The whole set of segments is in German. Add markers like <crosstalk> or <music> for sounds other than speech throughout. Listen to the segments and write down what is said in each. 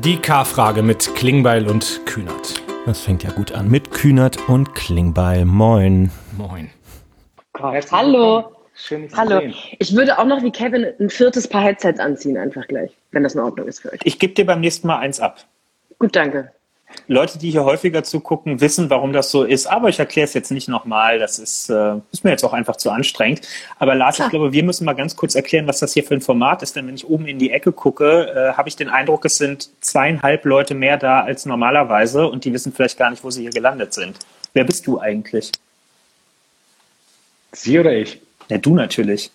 Die K-Frage mit Klingbeil und Kühnert. Das fängt ja gut an. Mit Kühnert und Klingbeil. Moin. Moin. Gott, hallo. Schön, dich Hallo. zu sehen. Ich würde auch noch wie Kevin ein viertes Paar Headsets anziehen, einfach gleich, wenn das in Ordnung ist für euch. Ich gebe dir beim nächsten Mal eins ab. Gut, danke. Leute, die hier häufiger zugucken, wissen, warum das so ist. Aber ich erkläre es jetzt nicht nochmal. Das ist, äh, ist mir jetzt auch einfach zu anstrengend. Aber Lars, Klar. ich glaube, wir müssen mal ganz kurz erklären, was das hier für ein Format ist. Denn wenn ich oben in die Ecke gucke, äh, habe ich den Eindruck, es sind zweieinhalb Leute mehr da als normalerweise. Und die wissen vielleicht gar nicht, wo sie hier gelandet sind. Wer bist du eigentlich? Sie oder ich? Ja, du natürlich.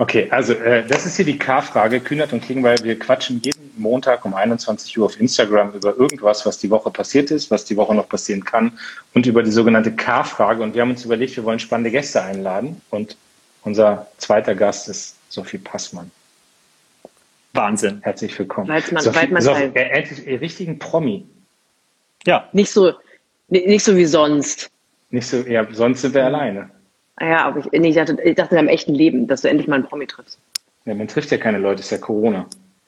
Okay, also äh, das ist hier die K-Frage. Kühnert und Klingbeil, wir quatschen jeden Montag um 21 Uhr auf Instagram über irgendwas, was die Woche passiert ist, was die Woche noch passieren kann und über die sogenannte K-Frage. Und wir haben uns überlegt, wir wollen spannende Gäste einladen. Und unser zweiter Gast ist Sophie Passmann. Wahnsinn. Herzlich willkommen. Weidmann- Sophie, Weidmann Sophie, äh, endlich äh, richtigen Promi. Ja, Nicht so, ni- nicht so wie sonst. Nicht so, ja, sonst sind wir alleine. Ah Ja, aber ich, nee, ich, dachte, ich dachte im echten Leben, dass du endlich mal einen Promi triffst. Ja, man trifft ja keine Leute, ist ja Corona.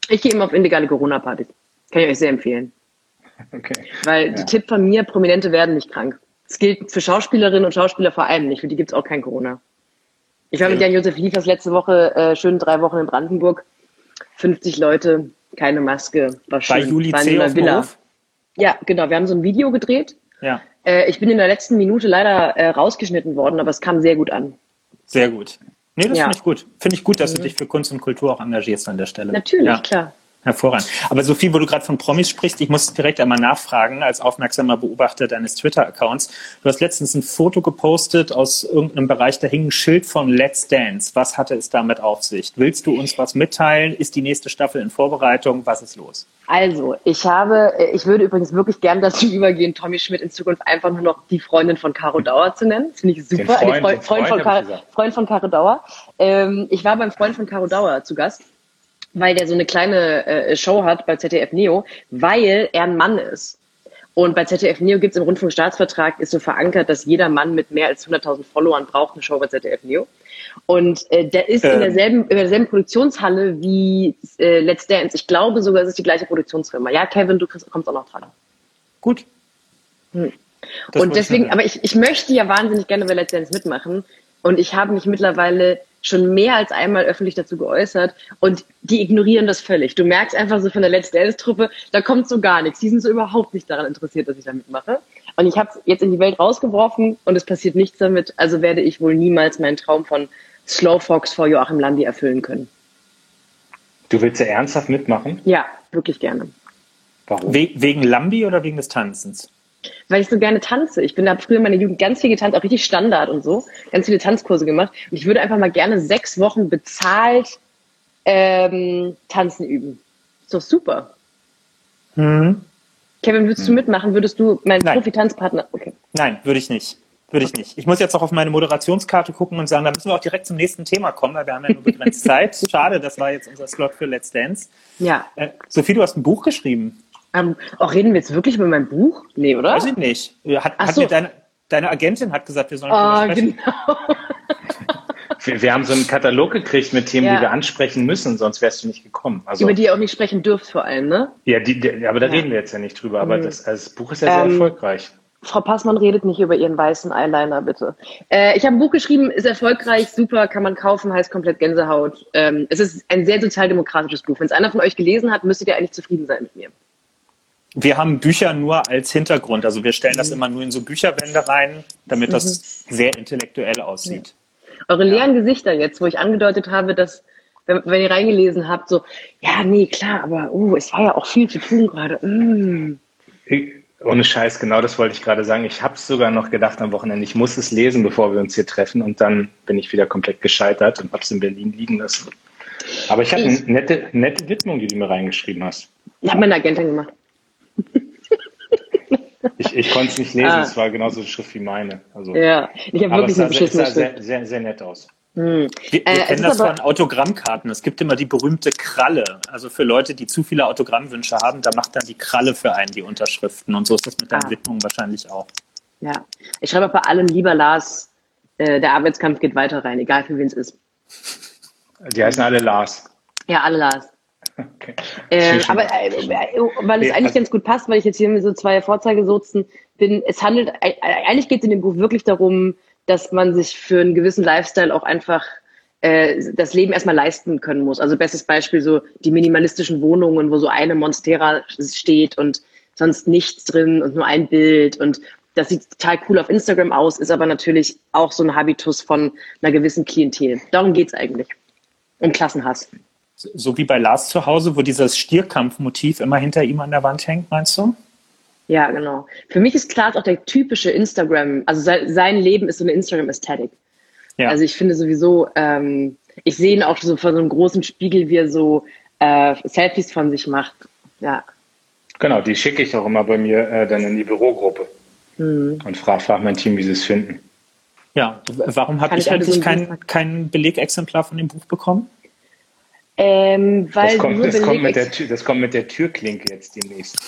Ich gehe immer auf illegale Corona-Partys. Kann ich euch sehr empfehlen. <laughs> Okay. Weil Ja. die Tipp von mir, Prominente werden nicht krank. Das gilt für Schauspielerinnen und Schauspieler vor allem nicht. Für die gibt's auch kein Corona. Ich war mit Jan-Josef Liefers letzte Woche äh, schön drei Wochen in Brandenburg. 50 Leute, keine Maske. War schön. bei Juli war in C. Villa. Hof. Ja, genau. Wir haben so ein Video gedreht. Ja, Äh, ich bin in der letzten Minute leider äh, rausgeschnitten worden, aber es kam sehr gut an. sehr gut. Nee, das Ja. finde ich gut. Finde ich gut, dass du dich für Kunst und Kultur auch engagierst an der Stelle. Natürlich, Ja. klar. Hervorragend. Aber Sophie, wo du gerade von Promis sprichst, ich muss direkt einmal nachfragen, als aufmerksamer Beobachter deines Twitter-Accounts. Du hast letztens ein Foto gepostet aus irgendeinem Bereich, da hing ein Schild von Let's Dance. Was hatte es damit auf sich? Willst du uns was mitteilen? Ist die nächste Staffel in Vorbereitung? Was ist los? Also, ich habe, äh, ich würde übrigens wirklich gern dazu übergehen, Tommy Schmidt in Zukunft einfach nur noch die Freundin von Caro Dauer zu nennen. Das finde ich super. Freund, Nee, Freund, den Freund, Freund von Caro. Freund von Caro Dauer. Ähm, ich war beim Freund von Caro Dauer zu Gast, weil der so eine kleine äh, Show hat bei ZDF Neo, weil er ein Mann ist. Und bei ZDF Neo gibt es im Rundfunkstaatsvertrag, ist so verankert, dass jeder Mann mit mehr als 100.000 Followern braucht eine Show bei ZDF Neo. Und äh, der ist in Ähm. derselben, in derselben Produktionshalle wie äh, Let's Dance. Ich glaube sogar, es ist die gleiche Produktionsfirma. Ja, Kevin, du kriegst, kommst auch noch dran. Gut. Das und deswegen, aber ich, ich möchte ja wahnsinnig gerne bei Let's Dance mitmachen. Und ich habe mich mittlerweile schon mehr als einmal öffentlich dazu geäußert und die ignorieren das völlig. Du merkst einfach so von der Let's Dance-Truppe, da kommt so gar nichts. Die sind so überhaupt nicht daran interessiert, dass ich da mitmache. Und ich habe es jetzt in die Welt rausgeworfen und es passiert nichts damit. Also werde ich wohl niemals meinen Traum von Slow Fox vor Joachim Landi erfüllen können. Du willst ja ernsthaft mitmachen? Ja, wirklich gerne. Warum? We wegen Lambi oder wegen des Tanzens? Weil ich so gerne tanze. Ich bin da früher in meiner Jugend ganz viel getanzt, auch richtig Standard und so, ganz viele Tanzkurse gemacht. Und ich würde einfach mal gerne sechs Wochen bezahlt ähm, tanzen üben. Ist doch super. Hm. Kevin, würdest du mitmachen? Würdest du mein Nein. Profi-Tanzpartner? Okay. Nein, würde ich nicht. Würde ich nicht. Ich muss jetzt auch auf meine Moderationskarte gucken und sagen, da müssen wir auch direkt zum nächsten Thema kommen, weil wir haben ja nur begrenzt <laughs> Zeit. Schade, das war jetzt unser Slot für Let's Dance. Ja. Äh, Sophie, du hast ein Buch geschrieben. Ähm, auch reden wir jetzt wirklich über mein Buch? Nee, oder? Weiß ich nicht. Hat, hat so. mir deine, deine Agentin hat gesagt, wir sollen Oh, drüber sprechen. genau. <laughs> Wir, wir haben so einen Katalog gekriegt mit Themen, Ja. die wir ansprechen müssen, sonst wärst du nicht gekommen. Also, Über die ihr auch nicht sprechen dürft vor allem, ne? ja, die, die, aber da Ja. reden wir jetzt ja nicht drüber. Aber Mhm. das, also das Buch ist ja sehr Ähm, erfolgreich. Frau Passmann redet nicht über ihren weißen Eyeliner, bitte. Äh, ich habe ein Buch geschrieben, ist erfolgreich, super, kann man kaufen, heißt komplett Gänsehaut. Ähm, es ist ein sehr sozialdemokratisches Buch. Wenn es einer von euch gelesen hat, müsstet ihr eigentlich zufrieden sein mit mir. Wir haben Bücher nur als Hintergrund. Also wir stellen das immer nur in so Bücherwände rein, damit das sehr intellektuell aussieht. Eure leeren Gesichter jetzt, wo ich angedeutet habe, dass, wenn, wenn ihr reingelesen habt, so, ja, nee, klar, aber uh, es war ja auch viel zu tun gerade. Mm. Ich, ohne Scheiß, genau das wollte ich gerade sagen. Ich habe sogar noch gedacht am Wochenende, ich muss es lesen, bevor wir uns hier treffen. Und dann bin ich wieder komplett gescheitert und habe es in Berlin liegen lassen. Aber ich habe eine Ich- nette, nette Widmung, die du mir reingeschrieben hast. Hat meine Agentin gemacht. Ich, ich konnte es nicht lesen, Ah. es war genauso eine Schrift wie meine. Also, Ja, ich habe wirklich es eine beschissene sah Schrift. sehr, sehr, sehr nett aus. Hm. Wir, wir Äh, kennen das von Autogrammkarten. Es gibt immer die berühmte Kralle. Also für Leute, die zu viele Autogrammwünsche haben, da macht dann die Kralle für einen die Unterschriften. Und so ist das mit deinen Ah. Widmungen wahrscheinlich auch. Ja, ich schreibe bei allem lieber Lars, äh, der Arbeitskampf geht weiter rein, egal für wen es ist. Die heißen alle Lars. Ja, alle Lars. Okay. Äh, aber äh, weil es eigentlich also ganz gut passt, weil ich jetzt hier mit so zwei Vorzeigesozen bin, es handelt, eigentlich geht es in dem Buch wirklich darum, dass man sich für einen gewissen Lifestyle auch einfach äh, das Leben erstmal leisten können muss. Also bestes Beispiel so die minimalistischen Wohnungen, wo so eine Monstera steht und sonst nichts drin und nur ein Bild und das sieht total cool auf Instagram aus, ist aber natürlich auch so ein Habitus von einer gewissen Klientel. Darum geht's eigentlich. Um Klassenhass. So wie bei Lars zu Hause, wo dieses Stierkampfmotiv immer hinter ihm an der Wand hängt, meinst du? Ja, genau. Für mich ist Klaas auch der typische Instagram, also sein Leben ist so eine Instagram-Ästhetik. Ja. Also ich finde sowieso, ähm, ich sehe ihn auch so vor so einem großen Spiegel, wie er so äh, Selfies von sich macht. Ja. Genau, die schicke ich auch immer bei mir äh, dann in die Bürogruppe mhm. und frage frag mein Team, wie sie es finden. Ja, warum habe ich, ich eigentlich kein, kein Belegexemplar von dem Buch bekommen? Ähm, weil das, kommt, das, kommt mit der, das kommt mit der Türklinke jetzt demnächst.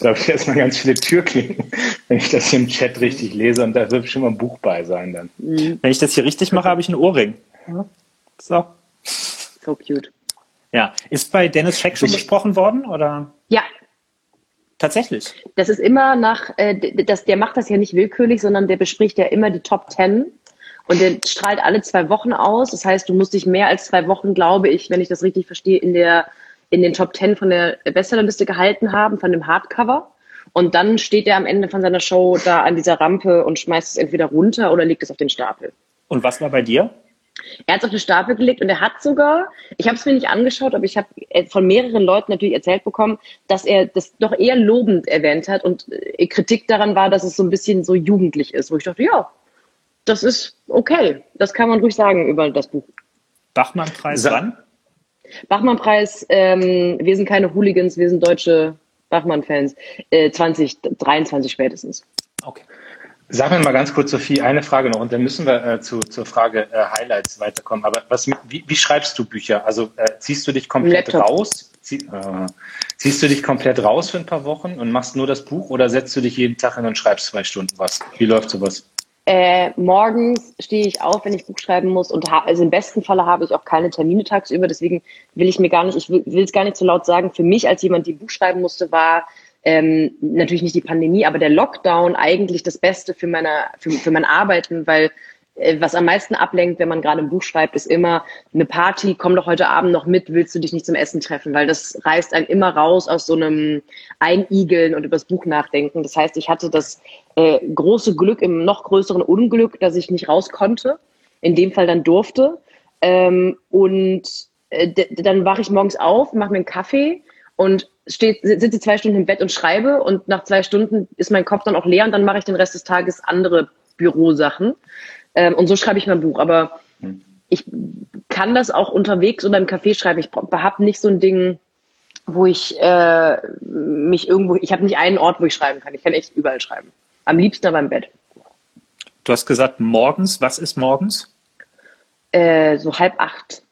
da habe ich erstmal ganz viele Türklinken, wenn ich das hier im Chat richtig lese und da wird schon mal ein Buch bei sein dann. Mhm. Wenn ich das hier richtig mache, habe ich einen Ohrring. So. So cute. Ja. Ist bei Dennis Scheck schon besprochen worden? Oder? Ja. Tatsächlich. Das ist immer nach, äh, das, der macht das ja nicht willkürlich, sondern der bespricht ja immer die Top Ten und der strahlt alle zwei Wochen aus. Das heißt, du musst dich mehr als zwei Wochen, glaube ich, wenn ich das richtig verstehe, in der in den Top Ten von der Bestsellerliste gehalten haben, von dem Hardcover. Und dann steht er am Ende von seiner Show da an dieser Rampe und schmeißt es entweder runter oder legt es auf den Stapel. Und was war bei dir? Er hat es auf den Stapel gelegt und er hat sogar, ich habe es mir nicht angeschaut, aber ich habe von mehreren Leuten natürlich erzählt bekommen, dass er das doch eher lobend erwähnt hat und äh, Kritik daran war, dass es so ein bisschen so jugendlich ist, wo ich dachte, ja, das ist okay. Das kann man ruhig sagen über das Buch. Bachmann-Preis wann? Bachmann-Preis, ähm, wir sind keine Hooligans, wir sind deutsche Bachmann-Fans. Äh, 2023 spätestens. Okay. Sag mir mal ganz kurz, Sophie, eine Frage noch und dann müssen wir äh, zu, zur Frage äh, Highlights weiterkommen. Aber was, wie, wie schreibst du Bücher? Also äh, ziehst du dich komplett Laptop. raus? Zieh, äh, ziehst du dich komplett raus für ein paar Wochen und machst nur das Buch oder setzt du dich jeden Tag hin und schreibst zwei Stunden was? Wie läuft sowas? Äh, morgens stehe ich auf, wenn ich Buch schreiben muss und also im besten Falle habe ich auch keine Termine tagsüber. Deswegen will ich mir gar nicht, ich will es gar nicht so laut sagen. Für mich als jemand, die Buch schreiben musste, war ähm, natürlich nicht die Pandemie, aber der Lockdown eigentlich das Beste für meine für, für mein Arbeiten, weil was am meisten ablenkt, wenn man gerade ein Buch schreibt, ist immer eine Party, komm doch heute Abend noch mit, willst du dich nicht zum Essen treffen, weil das reißt einen immer raus aus so einem Einigeln und übers Buch nachdenken. Das heißt, ich hatte das äh, große Glück im noch größeren Unglück, dass ich nicht raus konnte, in dem Fall dann durfte. Ähm, und äh, dann wache ich morgens auf, mache mir einen Kaffee und sitze zwei Stunden im Bett und schreibe und nach zwei Stunden ist mein Kopf dann auch leer und dann mache ich den Rest des Tages andere Bürosachen. Ähm, und so schreibe ich mein Buch. Aber ich kann das auch unterwegs oder im Café schreiben. Ich habe nicht so ein Ding, wo ich äh, mich irgendwo, ich habe nicht einen Ort, wo ich schreiben kann. Ich kann echt überall schreiben. Am liebsten aber im Bett. Du hast gesagt morgens. Was ist morgens? Äh, so halb acht.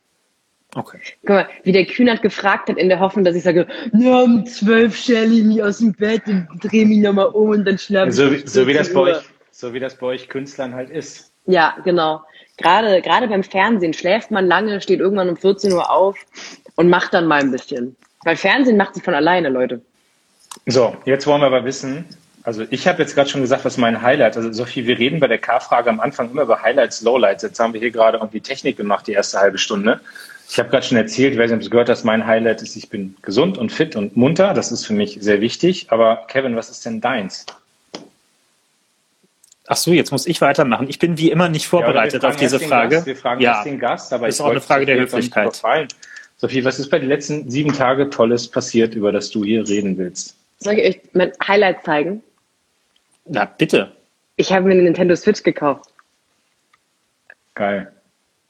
Okay. Guck mal, wie der Kühnert gefragt hat, in der Hoffnung, dass ich sage, ja, um zwölf stelle ich mich aus dem Bett und drehe mich nochmal um und dann schlafe ich. So, wie, so, wie das bei euch, so wie das bei euch Künstlern halt ist. Ja, genau. Gerade, gerade beim Fernsehen schläft man lange, steht irgendwann um 14 Uhr auf und macht dann mal ein bisschen. Weil Fernsehen macht sich von alleine, Leute. So, jetzt wollen wir aber wissen, also ich habe jetzt gerade schon gesagt, was mein Highlight, also Sophie, wir reden bei der K-Frage am Anfang immer über Highlights, Lowlights. Jetzt haben wir hier gerade irgendwie Technik gemacht, die erste halbe Stunde. Ich habe gerade schon erzählt, wer es gehört hat, mein Highlight ist, ich bin gesund und fit und munter. Das ist für mich sehr wichtig. Aber Kevin, was ist denn deins? Ach so, jetzt muss ich weitermachen. Ich bin wie immer nicht vorbereitet ja, auf diese Frage. Gast, wir fragen ja, den Gast, aber ist auch eine Frage der Höflichkeit. Sophie, was ist bei den letzten sieben Tagen Tolles passiert, über das du hier reden willst? Soll ich euch mein Highlight zeigen? Na, bitte. Ich habe mir eine Nintendo Switch gekauft. Geil.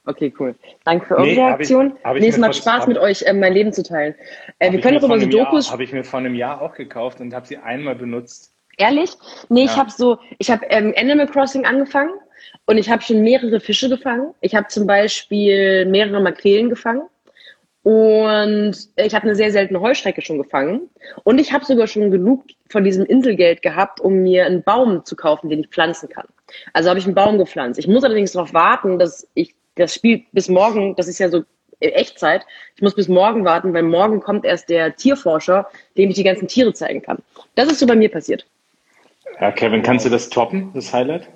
Okay, cool. Danke für eure nee, Reaktion. Hab ich, hab nee, es macht Spaß, mit euch äh, mein Leben zu teilen. Äh, wir können darüber so Dokus. Habe ich mir vor einem Jahr auch gekauft und habe sie einmal benutzt. Ehrlich? Nee, ja. ich habe so, ich habe ähm, Animal Crossing angefangen und ich habe schon mehrere Fische gefangen. Ich habe zum Beispiel mehrere Makrelen gefangen und ich habe eine sehr seltene Heuschrecke schon gefangen und ich habe sogar schon genug von diesem Inselgeld gehabt, um mir einen Baum zu kaufen, den ich pflanzen kann. Also habe ich einen Baum gepflanzt. Ich muss allerdings darauf warten, dass ich das Spiel bis morgen, das ist ja so Echtzeit. Ich muss bis morgen warten, weil morgen kommt erst der Tierforscher, dem ich die ganzen Tiere zeigen kann. Das ist so bei mir passiert. Ja, Kevin, kannst du das toppen, das Highlight?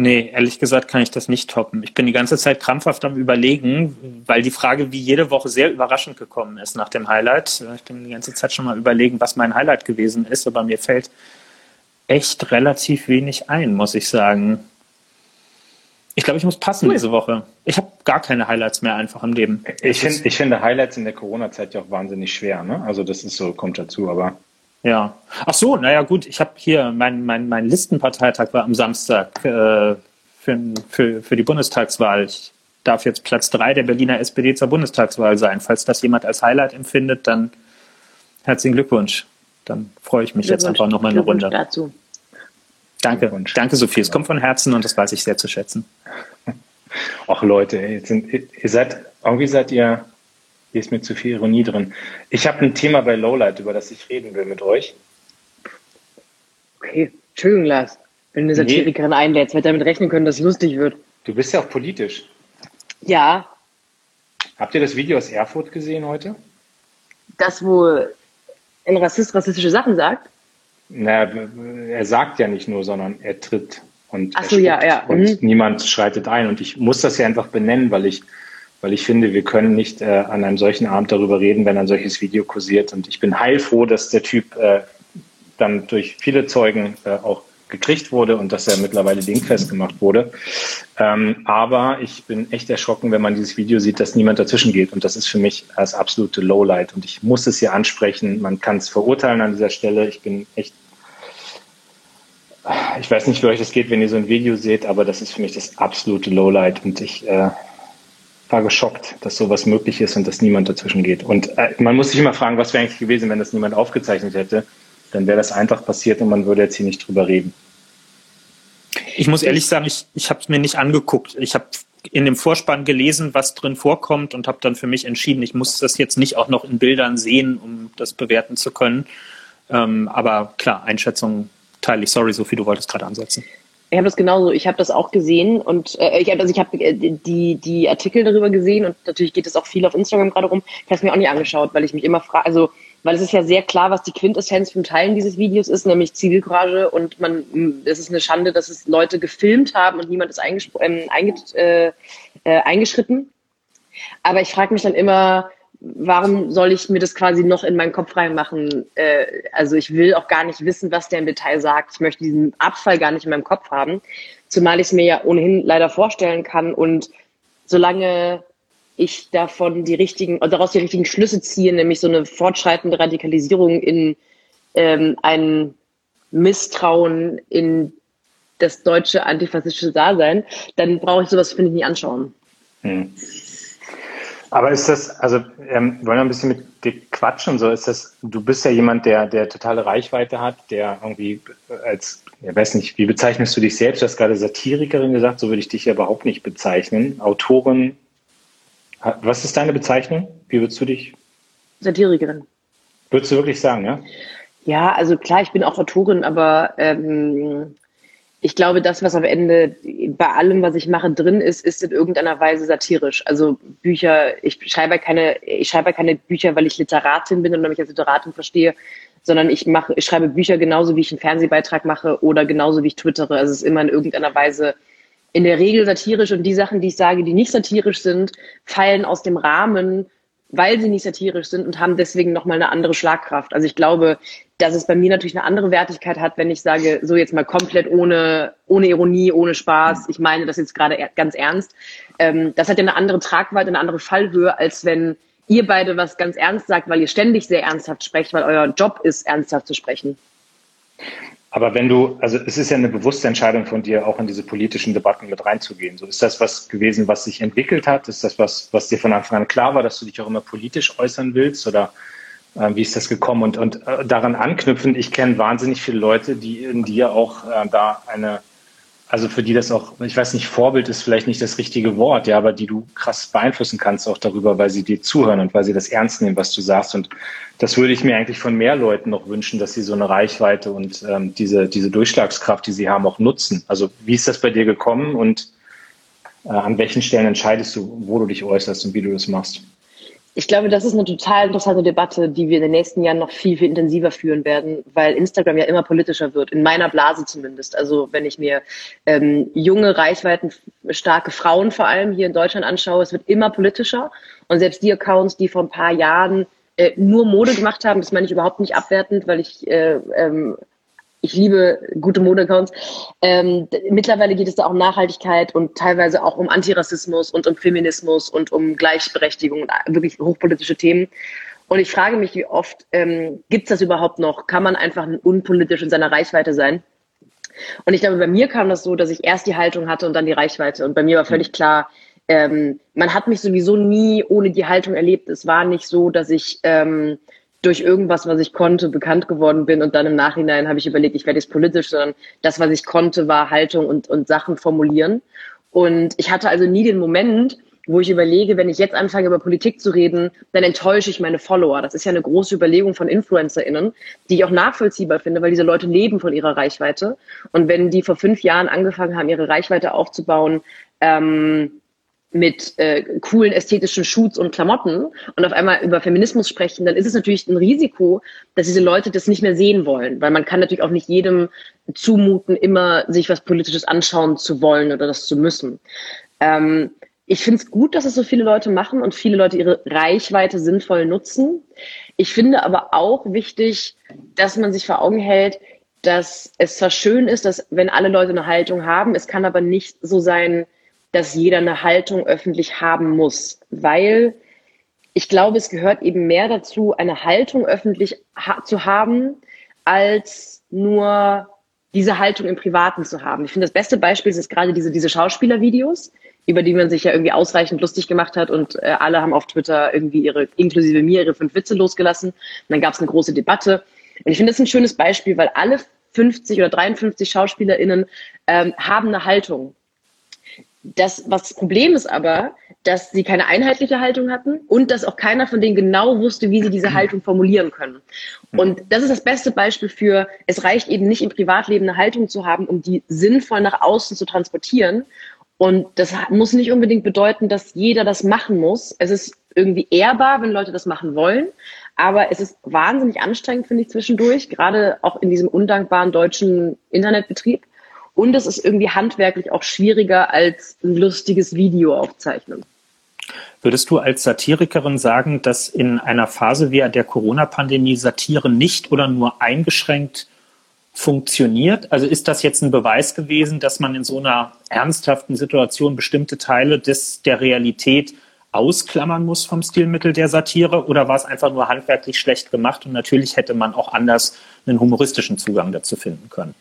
Nee, ehrlich gesagt kann ich das nicht toppen. Ich bin die ganze Zeit krampfhaft am Überlegen, weil die Frage wie jede Woche sehr überraschend gekommen ist nach dem Highlight. Ich bin die ganze Zeit schon mal überlegen, was mein Highlight gewesen ist, aber mir fällt echt relativ wenig ein, muss ich sagen. Ich glaube, ich muss passen cool. diese Woche. Ich habe gar keine Highlights mehr einfach im Leben. Ich, find, ich finde Highlights in der Corona-Zeit ja auch wahnsinnig schwer. Ne? Also das ist so, kommt dazu, aber ja. Ach so, naja gut, ich habe hier, mein, mein, mein Listenparteitag war am Samstag äh, für, für, für die Bundestagswahl. Ich darf jetzt Platz drei der Berliner SPD zur Bundestagswahl sein. Falls das jemand als Highlight empfindet, dann herzlichen Glückwunsch. Dann freue ich mich jetzt einfach nochmal eine Runde. Dazu. Danke, danke Sophie. Es kommt von Herzen und das weiß ich sehr zu schätzen. Ach Leute, ihr, sind, ihr seid, irgendwie seid ihr hier ist mir zu viel Ironie drin. Ich habe ein Thema bei Lowlight, über das ich reden will mit euch. Okay, Entschuldigung, Lars. Wenn du eine Satirikerin nee. einlädst, hätte damit rechnen können, dass es lustig wird. Du bist ja auch politisch. Ja. Habt ihr das Video aus Erfurt gesehen heute? Das, wo ein Rassist rassistische Sachen sagt? Na, er sagt ja nicht nur, sondern er tritt und, so, ja, ja. und mhm. niemand schreitet ein. Und ich muss das ja einfach benennen, weil ich weil ich finde, wir können nicht äh, an einem solchen Abend darüber reden, wenn ein solches Video kursiert. Und ich bin heilfroh, dass der Typ äh, dann durch viele Zeugen äh, auch gekriegt wurde und dass er mittlerweile dingfest gemacht wurde. Ähm, aber ich bin echt erschrocken, wenn man dieses Video sieht, dass niemand dazwischen geht. Und das ist für mich das absolute Lowlight. Und ich muss es hier ansprechen. Man kann es verurteilen an dieser Stelle. Ich bin echt ich weiß nicht, wie euch das geht, wenn ihr so ein Video seht, aber das ist für mich das absolute Lowlight und ich äh, war geschockt, dass sowas möglich ist und dass niemand dazwischen geht. Und äh, man muss sich immer fragen, was wäre eigentlich gewesen, wenn das niemand aufgezeichnet hätte. Dann wäre das einfach passiert und man würde jetzt hier nicht drüber reden. Ich muss ehrlich sagen, ich, ich habe es mir nicht angeguckt. Ich habe in dem Vorspann gelesen, was drin vorkommt und habe dann für mich entschieden, ich muss das jetzt nicht auch noch in Bildern sehen, um das bewerten zu können. Ähm, aber klar, Einschätzung teile ich. Sorry, Sophie, du wolltest gerade ansetzen. Ich habe das genauso. Ich habe das auch gesehen und äh, ich habe also ich habe äh, die die Artikel darüber gesehen und natürlich geht es auch viel auf Instagram gerade rum. Ich habe es mir auch nicht angeschaut, weil ich mich immer frage, also weil es ist ja sehr klar, was die Quintessenz vom Teilen dieses Videos ist, nämlich Zivilcourage und man es ist eine Schande, dass es Leute gefilmt haben und niemand ist ähm, einge äh, äh, eingeschritten. Aber ich frage mich dann immer, warum soll ich mir das quasi noch in meinen Kopf reinmachen? Äh, also ich will auch gar nicht wissen, was der im Detail sagt. Ich möchte diesen Abfall gar nicht in meinem Kopf haben, zumal ich es mir ja ohnehin leider vorstellen kann. Und solange ich davon die richtigen, daraus die richtigen Schlüsse ziehe, nämlich so eine fortschreitende Radikalisierung in ähm, ein Misstrauen in das deutsche antifaschistische Dasein, dann brauche ich sowas, finde ich, nie anschauen. Hm. Aber ist das, also ähm, wollen wir ein bisschen mit dir quatschen? So ist das, du bist ja jemand, der, der totale Reichweite hat, der irgendwie als, ich weiß nicht, wie bezeichnest du dich selbst? Du hast gerade Satirikerin gesagt, so würde ich dich ja überhaupt nicht bezeichnen. Autorin, was ist deine Bezeichnung? Wie würdest du dich? Satirikerin. Würdest du wirklich sagen, ja? Ja, also klar, ich bin auch Autorin, aber ähm, ich glaube, das, was am Ende bei allem, was ich mache, drin ist, ist in irgendeiner Weise satirisch. Also Bücher, ich schreibe keine, ich schreibe keine Bücher, weil ich Literatin bin und mich als Literatin verstehe, sondern ich mache, ich schreibe Bücher genauso, wie ich einen Fernsehbeitrag mache oder genauso, wie ich twittere. Also es ist immer in irgendeiner Weise in der Regel satirisch und die Sachen, die ich sage, die nicht satirisch sind, fallen aus dem Rahmen weil sie nicht satirisch sind und haben deswegen nochmal eine andere Schlagkraft. Also ich glaube, dass es bei mir natürlich eine andere Wertigkeit hat, wenn ich sage, so jetzt mal komplett ohne, ohne Ironie, ohne Spaß, ich meine das jetzt gerade ganz ernst. Ähm, das hat ja eine andere Tragweite, eine andere Fallhöhe, als wenn ihr beide was ganz ernst sagt, weil ihr ständig sehr ernsthaft sprecht, weil euer Job ist, ernsthaft zu sprechen. Aber wenn du, also es ist ja eine bewusste Entscheidung von dir, auch in diese politischen Debatten mit reinzugehen. So ist das was gewesen, was sich entwickelt hat? Ist das was, was dir von Anfang an klar war, dass du dich auch immer politisch äußern willst? Oder äh, wie ist das gekommen? Und, und äh, daran anknüpfend, ich kenne wahnsinnig viele Leute, die in dir auch äh, da eine also für die das auch, ich weiß nicht, Vorbild ist vielleicht nicht das richtige Wort, ja, aber die du krass beeinflussen kannst auch darüber, weil sie dir zuhören und weil sie das ernst nehmen, was du sagst. Und das würde ich mir eigentlich von mehr Leuten noch wünschen, dass sie so eine Reichweite und ähm, diese, diese Durchschlagskraft, die sie haben, auch nutzen. Also wie ist das bei dir gekommen und Äh, an welchen Stellen entscheidest du, wo du dich äußerst und wie du das machst? Ich glaube, das ist eine total interessante Debatte, die wir in den nächsten Jahren noch viel, viel intensiver führen werden, weil Instagram ja immer politischer wird, in meiner Blase zumindest. Also wenn ich mir ähm, junge, reichweitenstarke Frauen vor allem hier in Deutschland anschaue, es wird immer politischer. Und selbst die Accounts, die vor ein paar Jahren äh, nur Mode gemacht haben, das meine ich überhaupt nicht abwertend, weil ich äh, ähm, ich liebe gute Modeaccounts. Ähm, mittlerweile geht es da auch um Nachhaltigkeit und teilweise auch um Antirassismus und um Feminismus und um Gleichberechtigung und wirklich hochpolitische Themen. Und ich frage mich, wie oft ähm, gibt es das überhaupt noch? Kann man einfach unpolitisch in seiner Reichweite sein? Und ich glaube, bei mir kam das so, dass ich erst die Haltung hatte und dann die Reichweite. Und bei mir war völlig klar, ähm, man hat mich sowieso nie ohne die Haltung erlebt. Es war nicht so, dass ich ähm, durch irgendwas, was ich konnte, bekannt geworden bin und dann im Nachhinein habe ich überlegt, ich werde jetzt politisch, sondern das, was ich konnte, war Haltung und, und Sachen formulieren. Und ich hatte also nie den Moment, wo ich überlege, wenn ich jetzt anfange, über Politik zu reden, dann enttäusche ich meine Follower. Das ist ja eine große Überlegung von InfluencerInnen, die ich auch nachvollziehbar finde, weil diese Leute leben von ihrer Reichweite. Und wenn die vor fünf Jahren angefangen haben, ihre Reichweite aufzubauen, ähm, mit äh, coolen ästhetischen Shoots und Klamotten und auf einmal über Feminismus sprechen, dann ist es natürlich ein Risiko, dass diese Leute das nicht mehr sehen wollen, weil man kann natürlich auch nicht jedem zumuten, immer sich was Politisches anschauen zu wollen oder das zu müssen. Ähm, ich finde es gut, dass es so viele Leute machen und viele Leute ihre Reichweite sinnvoll nutzen. Ich finde aber auch wichtig, dass man sich vor Augen hält, dass es zwar schön ist, dass wenn alle Leute eine Haltung haben, es kann aber nicht so sein, dass jeder eine Haltung öffentlich haben muss, weil ich glaube, es gehört eben mehr dazu, eine Haltung öffentlich ha zu haben, als nur diese Haltung im Privaten zu haben. Ich finde, das beste Beispiel ist gerade diese, diese Schauspielervideos, über die man sich ja irgendwie ausreichend lustig gemacht hat und äh, alle haben auf Twitter irgendwie ihre, inklusive mir, ihre fünf Witze losgelassen. Und dann gab es eine große Debatte. Und ich finde, das ist ein schönes Beispiel, weil alle 50 oder 53 SchauspielerInnen ähm, haben eine Haltung. Das, was das Problem ist aber, dass sie keine einheitliche Haltung hatten und dass auch keiner von denen genau wusste, wie sie diese Haltung formulieren können. Und das ist das beste Beispiel für, es reicht eben nicht im Privatleben eine Haltung zu haben, um die sinnvoll nach außen zu transportieren. Und das muss nicht unbedingt bedeuten, dass jeder das machen muss. Es ist irgendwie ehrbar, wenn Leute das machen wollen. Aber es ist wahnsinnig anstrengend, finde ich, zwischendurch, gerade auch in diesem undankbaren deutschen Internetbetrieb. Und es ist irgendwie handwerklich auch schwieriger als ein lustiges Video aufzeichnen. Würdest du als Satirikerin sagen, dass in einer Phase wie der Corona-Pandemie Satire nicht oder nur eingeschränkt funktioniert? Also ist das jetzt ein Beweis gewesen, dass man in so einer ernsthaften Situation bestimmte Teile des, der Realität ausklammern muss vom Stilmittel der Satire oder war es einfach nur handwerklich schlecht gemacht und natürlich hätte man auch anders einen humoristischen Zugang dazu finden können?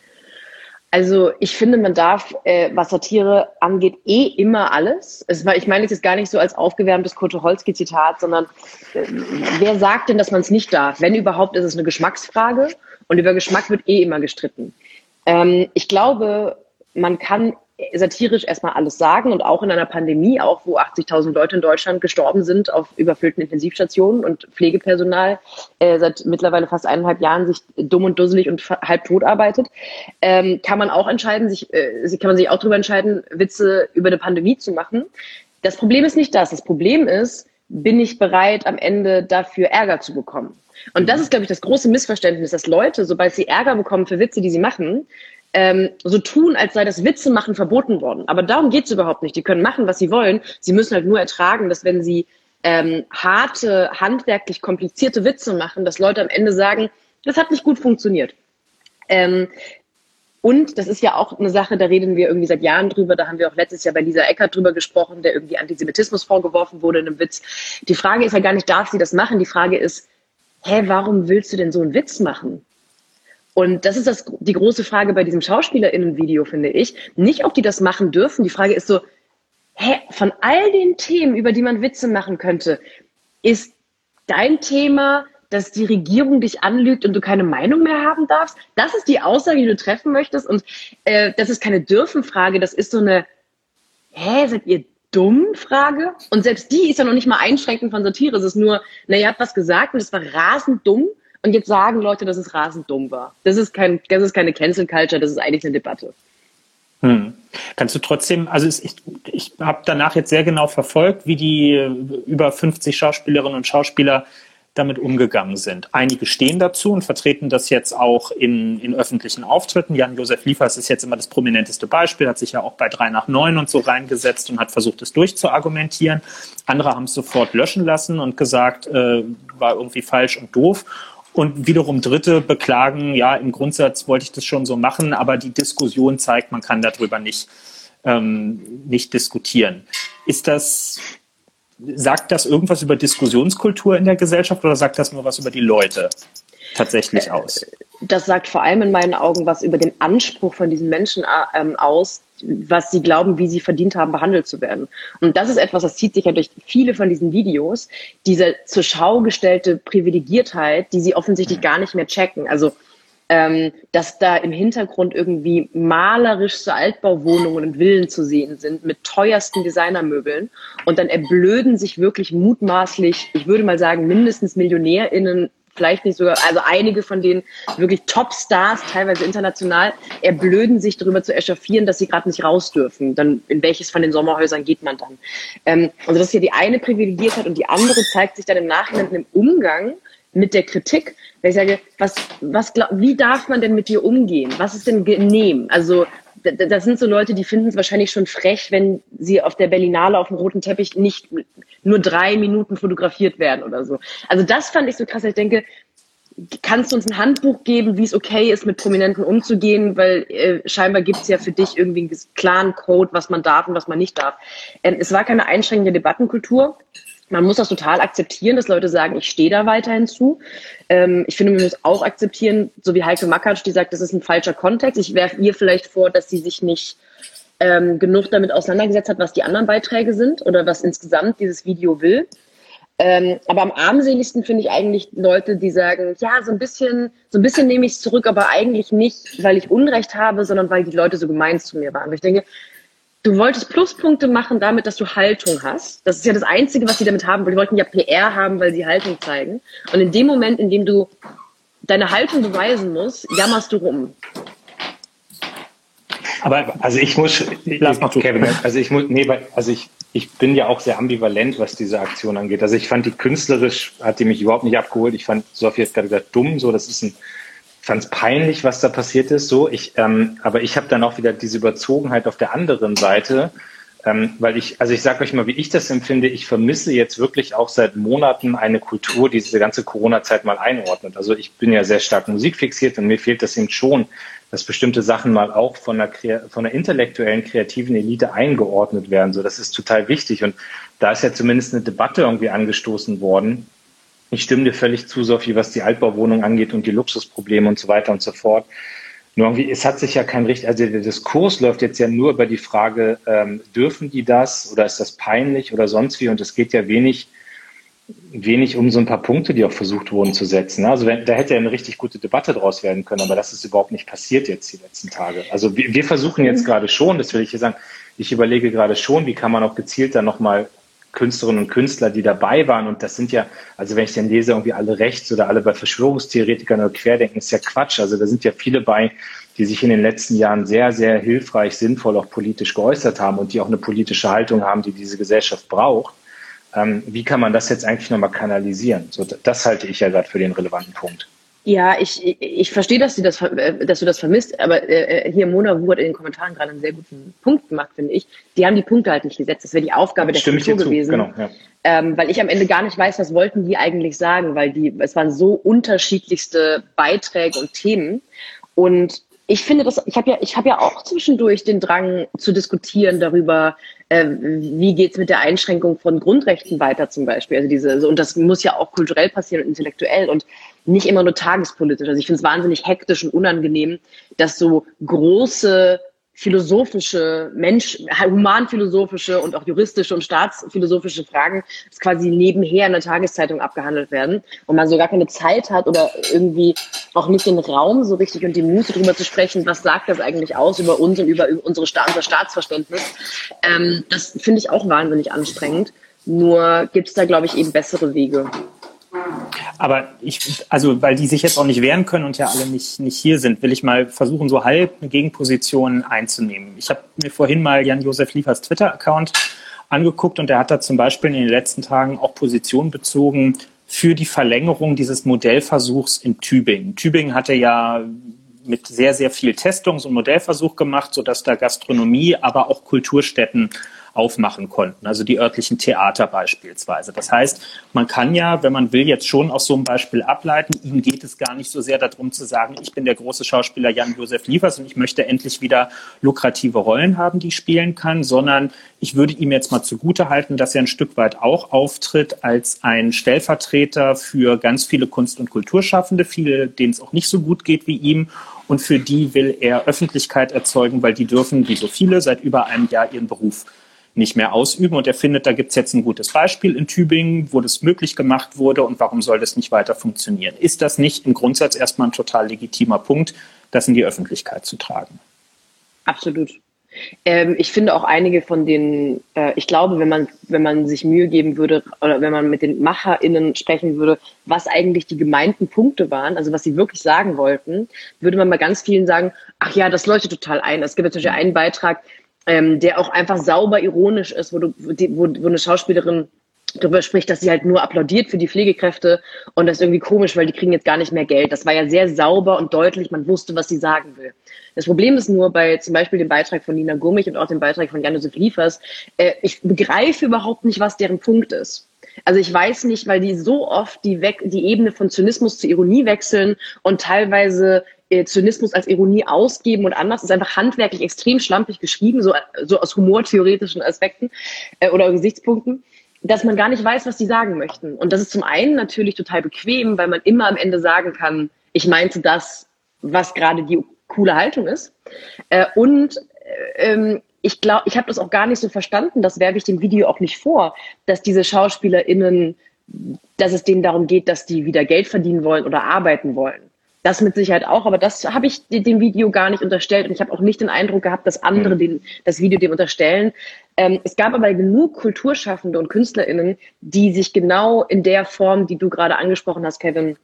Also ich finde, man darf, äh, was Satire angeht, eh immer alles. Es ich meine es jetzt gar nicht so als aufgewärmtes Kurt-Tucholsky-Zitat, sondern äh, wer sagt denn, dass man es nicht darf? Wenn überhaupt, ist es eine Geschmacksfrage und über Geschmack wird eh immer gestritten. Ähm, ich glaube, man kann satirisch erstmal alles sagen und auch in einer Pandemie, auch wo 80.000 Leute in Deutschland gestorben sind auf überfüllten Intensivstationen und Pflegepersonal äh, seit mittlerweile fast eineinhalb Jahren sich dumm und dusselig und halb tot arbeitet, ähm, kann man auch entscheiden, sich, äh, kann man sich auch darüber entscheiden, Witze über eine Pandemie zu machen. Das Problem ist nicht das. Das Problem ist, bin ich bereit, am Ende dafür Ärger zu bekommen? Und das ist, glaube ich, das große Missverständnis, dass Leute, sobald sie Ärger bekommen für Witze, die sie machen, ähm, so tun, als sei das Witze machen verboten worden. Aber darum geht's überhaupt nicht. Die können machen, was sie wollen. Sie müssen halt nur ertragen, dass wenn sie ähm, harte, handwerklich komplizierte Witze machen, dass Leute am Ende sagen, das hat nicht gut funktioniert. Ähm, und das ist ja auch eine Sache, da reden wir irgendwie seit Jahren drüber. Da haben wir auch letztes Jahr bei Lisa Eckert drüber gesprochen, der irgendwie Antisemitismus vorgeworfen wurde in einem Witz. Die Frage ist ja gar nicht, darf sie das machen? Die Frage ist, hä, warum willst du denn so einen Witz machen? Und das ist das, die große Frage bei diesem SchauspielerInnen-Video, finde ich. Nicht, ob die das machen dürfen. Die Frage ist so, hä, von all den Themen, über die man Witze machen könnte, ist dein Thema, dass die Regierung dich anlügt und du keine Meinung mehr haben darfst? Das ist die Aussage, die du treffen möchtest. Und äh, das ist keine Dürfen-Frage, das ist so eine, hä, seid ihr dumm Frage. Und selbst die ist ja noch nicht mal einschränkend von Satire. Es ist nur, na, ihr habt was gesagt und es war rasend dumm. Und jetzt sagen Leute, dass es rasend dumm war. Das ist, kein, das ist keine Cancel Culture, das ist eigentlich eine Debatte. Hm. Kannst du trotzdem, also ich, ich habe danach jetzt sehr genau verfolgt, wie die äh, über 50 Schauspielerinnen und Schauspieler damit umgegangen sind. Einige stehen dazu und vertreten das jetzt auch in, in öffentlichen Auftritten. Jan-Josef Liefers ist jetzt immer das prominenteste Beispiel, hat sich ja auch bei 3 nach 9 und so reingesetzt und hat versucht, es durchzuargumentieren. Andere haben es sofort löschen lassen und gesagt, äh, war irgendwie falsch und doof. Und wiederum Dritte beklagen, ja, im Grundsatz wollte ich das schon so machen, aber die Diskussion zeigt, man kann darüber nicht, ähm, nicht diskutieren. Ist das sagt das irgendwas über Diskussionskultur in der Gesellschaft oder sagt das nur was über die Leute tatsächlich aus? Das sagt vor allem in meinen Augen was über den Anspruch von diesen Menschen ähm, aus, was sie glauben, wie sie verdient haben, behandelt zu werden. Und das ist etwas, das zieht sich ja durch viele von diesen Videos, diese zur Schau gestellte Privilegiertheit, die sie offensichtlich gar nicht mehr checken. Also ähm, dass da im Hintergrund irgendwie malerischste Altbauwohnungen und Villen zu sehen sind mit teuersten Designermöbeln. Und dann erblöden sich wirklich mutmaßlich, ich würde mal sagen, mindestens MillionärInnen vielleicht nicht sogar, also einige von denen wirklich Top-Stars, teilweise international, erblöden sich darüber zu echauffieren, dass sie gerade nicht raus dürfen. Dann in welches von den Sommerhäusern geht man dann? Ähm, also das ist ja die eine Privilegiertheit und die andere zeigt sich dann im Nachhinein im Umgang mit der Kritik, weil ich sage, was, was wie darf man denn mit dir umgehen? Was ist denn genehm? Also das sind so Leute, die finden es wahrscheinlich schon frech, wenn sie auf der Berlinale auf dem roten Teppich nicht nur drei Minuten fotografiert werden oder so. Also das fand ich so krass. Ich denke, kannst du uns ein Handbuch geben, wie es okay ist, mit Prominenten umzugehen, weil äh, scheinbar gibt es ja für dich irgendwie einen klaren Code, was man darf und was man nicht darf. Ähm, es war keine einschränkende Debattenkultur man muss das total akzeptieren, dass Leute sagen, ich stehe da weiterhin zu. Ähm, ich finde, man muss auch akzeptieren, so wie Heike Makatsch, die sagt, das ist ein falscher Kontext. Ich werfe ihr vielleicht vor, dass sie sich nicht ähm, genug damit auseinandergesetzt hat, was die anderen Beiträge sind oder was insgesamt dieses Video will. Ähm, aber am armseligsten finde ich eigentlich Leute, die sagen, ja, so ein bisschen, so ein bisschen nehme ich es zurück, aber eigentlich nicht, weil ich Unrecht habe, sondern weil die Leute so gemein zu mir waren. Und ich denke, du wolltest Pluspunkte machen damit, dass du Haltung hast. Das ist ja das Einzige, was sie damit haben, weil die wollten ja PR haben, weil sie Haltung zeigen. Und in dem Moment, in dem du deine Haltung beweisen musst, jammerst du rum. Aber also ich muss, Lass mal Kevin, also ich muss, nee, also ich, ich bin ja auch sehr ambivalent, was diese Aktion angeht. Also ich fand die künstlerisch, hat die mich überhaupt nicht abgeholt. Ich fand, Sophie hat gerade gesagt, dumm, so, das ist ein fand es peinlich, was da passiert ist. So, ich, ähm, aber ich habe dann auch wieder diese Überzogenheit auf der anderen Seite, ähm, weil ich, also ich sage euch mal, wie ich das empfinde. Ich vermisse jetzt wirklich auch seit Monaten eine Kultur, die diese ganze Corona-Zeit mal einordnet. Also ich bin ja sehr stark musikfixiert und mir fehlt das eben schon, dass bestimmte Sachen mal auch von der, von der intellektuellen, kreativen Elite eingeordnet werden. So, das ist total wichtig. Und da ist ja zumindest eine Debatte irgendwie angestoßen worden ich stimme dir völlig zu, Sophie, was die Altbauwohnung angeht und die Luxusprobleme und so weiter und so fort. Nur irgendwie, es hat sich ja kein Richt, also der Diskurs läuft jetzt ja nur über die Frage, ähm, dürfen die das oder ist das peinlich oder sonst wie? Und es geht ja wenig, wenig um so ein paar Punkte, die auch versucht wurden zu setzen. Also wenn, da hätte ja eine richtig gute Debatte draus werden können, aber das ist überhaupt nicht passiert jetzt die letzten Tage. Also wir, wir versuchen jetzt mhm. gerade schon, das will ich hier sagen, ich überlege gerade schon, wie kann man auch gezielter nochmal Künstlerinnen und Künstler, die dabei waren. Und das sind ja, also wenn ich dann lese, irgendwie alle rechts oder alle bei Verschwörungstheoretikern oder Querdenken, ist ja Quatsch. Also da sind ja viele bei, die sich in den letzten Jahren sehr, sehr hilfreich, sinnvoll auch politisch geäußert haben und die auch eine politische Haltung haben, die diese Gesellschaft braucht. Ähm, wie kann man das jetzt eigentlich nochmal kanalisieren? So, das halte ich ja gerade für den relevanten Punkt. Ja, ich, ich, verstehe, dass du das, äh, dass du das vermisst, aber äh, hier Mona Wu hat in den Kommentaren gerade einen sehr guten Punkt gemacht, finde ich. Die haben die Punkte halt nicht gesetzt. Das wäre die Aufgabe der Kultur gewesen. Genau, ja. ähm, weil ich am Ende gar nicht weiß, was wollten die eigentlich sagen, weil die, es waren so unterschiedlichste Beiträge und Themen. Und ich finde das, ich habe ja, ich habe ja auch zwischendurch den Drang zu diskutieren darüber, äh, wie geht's mit der Einschränkung von Grundrechten weiter zum Beispiel. Also diese, und das muss ja auch kulturell passieren und intellektuell. Und nicht immer nur tagespolitisch. Also ich finde es wahnsinnig hektisch und unangenehm, dass so große philosophische, Mensch, humanphilosophische und auch juristische und staatsphilosophische Fragen quasi nebenher in der Tageszeitung abgehandelt werden und man so gar keine Zeit hat oder irgendwie auch nicht den Raum so richtig und die Muße darüber zu sprechen, was sagt das eigentlich aus über uns und über unsere Staat, unser Staatsverständnis. Ähm, das finde ich auch wahnsinnig anstrengend. Nur gibt es da, glaube ich, eben bessere Wege. Aber ich, also weil die sich jetzt auch nicht wehren können und ja alle nicht, nicht hier sind, will ich mal versuchen, so halb eine Gegenposition einzunehmen. Ich habe mir vorhin mal Jan-Josef Liefers Twitter-Account angeguckt und er hat da zum Beispiel in den letzten Tagen auch Position bezogen für die Verlängerung dieses Modellversuchs in Tübingen. Tübingen hatte ja mit sehr, sehr viel Testungs- und Modellversuch gemacht, sodass da Gastronomie, aber auch Kulturstätten aufmachen konnten, also die örtlichen Theater beispielsweise. Das heißt, man kann ja, wenn man will, jetzt schon aus so einem Beispiel ableiten, ihm geht es gar nicht so sehr darum zu sagen, ich bin der große Schauspieler Jan-Josef Liefers und ich möchte endlich wieder lukrative Rollen haben, die ich spielen kann, sondern ich würde ihm jetzt mal zugute halten, dass er ein Stück weit auch auftritt als ein Stellvertreter für ganz viele Kunst- und Kulturschaffende, viele, denen es auch nicht so gut geht wie ihm und für die will er Öffentlichkeit erzeugen, weil die dürfen, wie so viele, seit über einem Jahr ihren Beruf nicht mehr ausüben. Und er findet, da gibt es jetzt ein gutes Beispiel in Tübingen, wo das möglich gemacht wurde und warum soll das nicht weiter funktionieren? Ist das nicht im Grundsatz erstmal ein total legitimer Punkt, das in die Öffentlichkeit zu tragen? Absolut. Ähm, ich finde auch einige von den, äh, ich glaube, wenn man, wenn man sich Mühe geben würde oder wenn man mit den MacherInnen sprechen würde, was eigentlich die gemeinten Punkte waren, also was sie wirklich sagen wollten, würde man bei ganz vielen sagen, ach ja, das leuchtet total ein. Es gibt natürlich einen Beitrag, ähm, der auch einfach sauber ironisch ist, wo, du, wo, wo eine Schauspielerin darüber spricht, dass sie halt nur applaudiert für die Pflegekräfte und das ist irgendwie komisch, weil die kriegen jetzt gar nicht mehr Geld. Das war ja sehr sauber und deutlich, man wusste, was sie sagen will. Das Problem ist nur bei zum Beispiel dem Beitrag von Nina Gummich und auch dem Beitrag von Jan-Josef Liefers, äh, ich begreife überhaupt nicht, was deren Punkt ist. Also ich weiß nicht, weil die so oft die, weg, die Ebene von Zynismus zu Ironie wechseln und teilweise Zynismus als Ironie ausgeben und anders. Das ist einfach handwerklich extrem schlampig geschrieben, so, so aus humortheoretischen Aspekten äh, oder Gesichtspunkten dass man gar nicht weiß, was die sagen möchten. Und das ist zum einen natürlich total bequem, weil man immer am Ende sagen kann, ich meinte das, was gerade die coole Haltung ist. Äh, und äh, ähm, ich glaube, ich habe das auch gar nicht so verstanden, das werfe ich dem Video auch nicht vor, dass diese SchauspielerInnen, dass es denen darum geht, dass die wieder Geld verdienen wollen oder arbeiten wollen. Das mit Sicherheit auch, aber das habe ich dem Video gar nicht unterstellt und ich habe auch nicht den Eindruck gehabt, dass andere mhm. den, das Video dem unterstellen. Ähm, es gab aber genug Kulturschaffende und KünstlerInnen, die sich genau in der Form, die du gerade angesprochen hast, Kevin,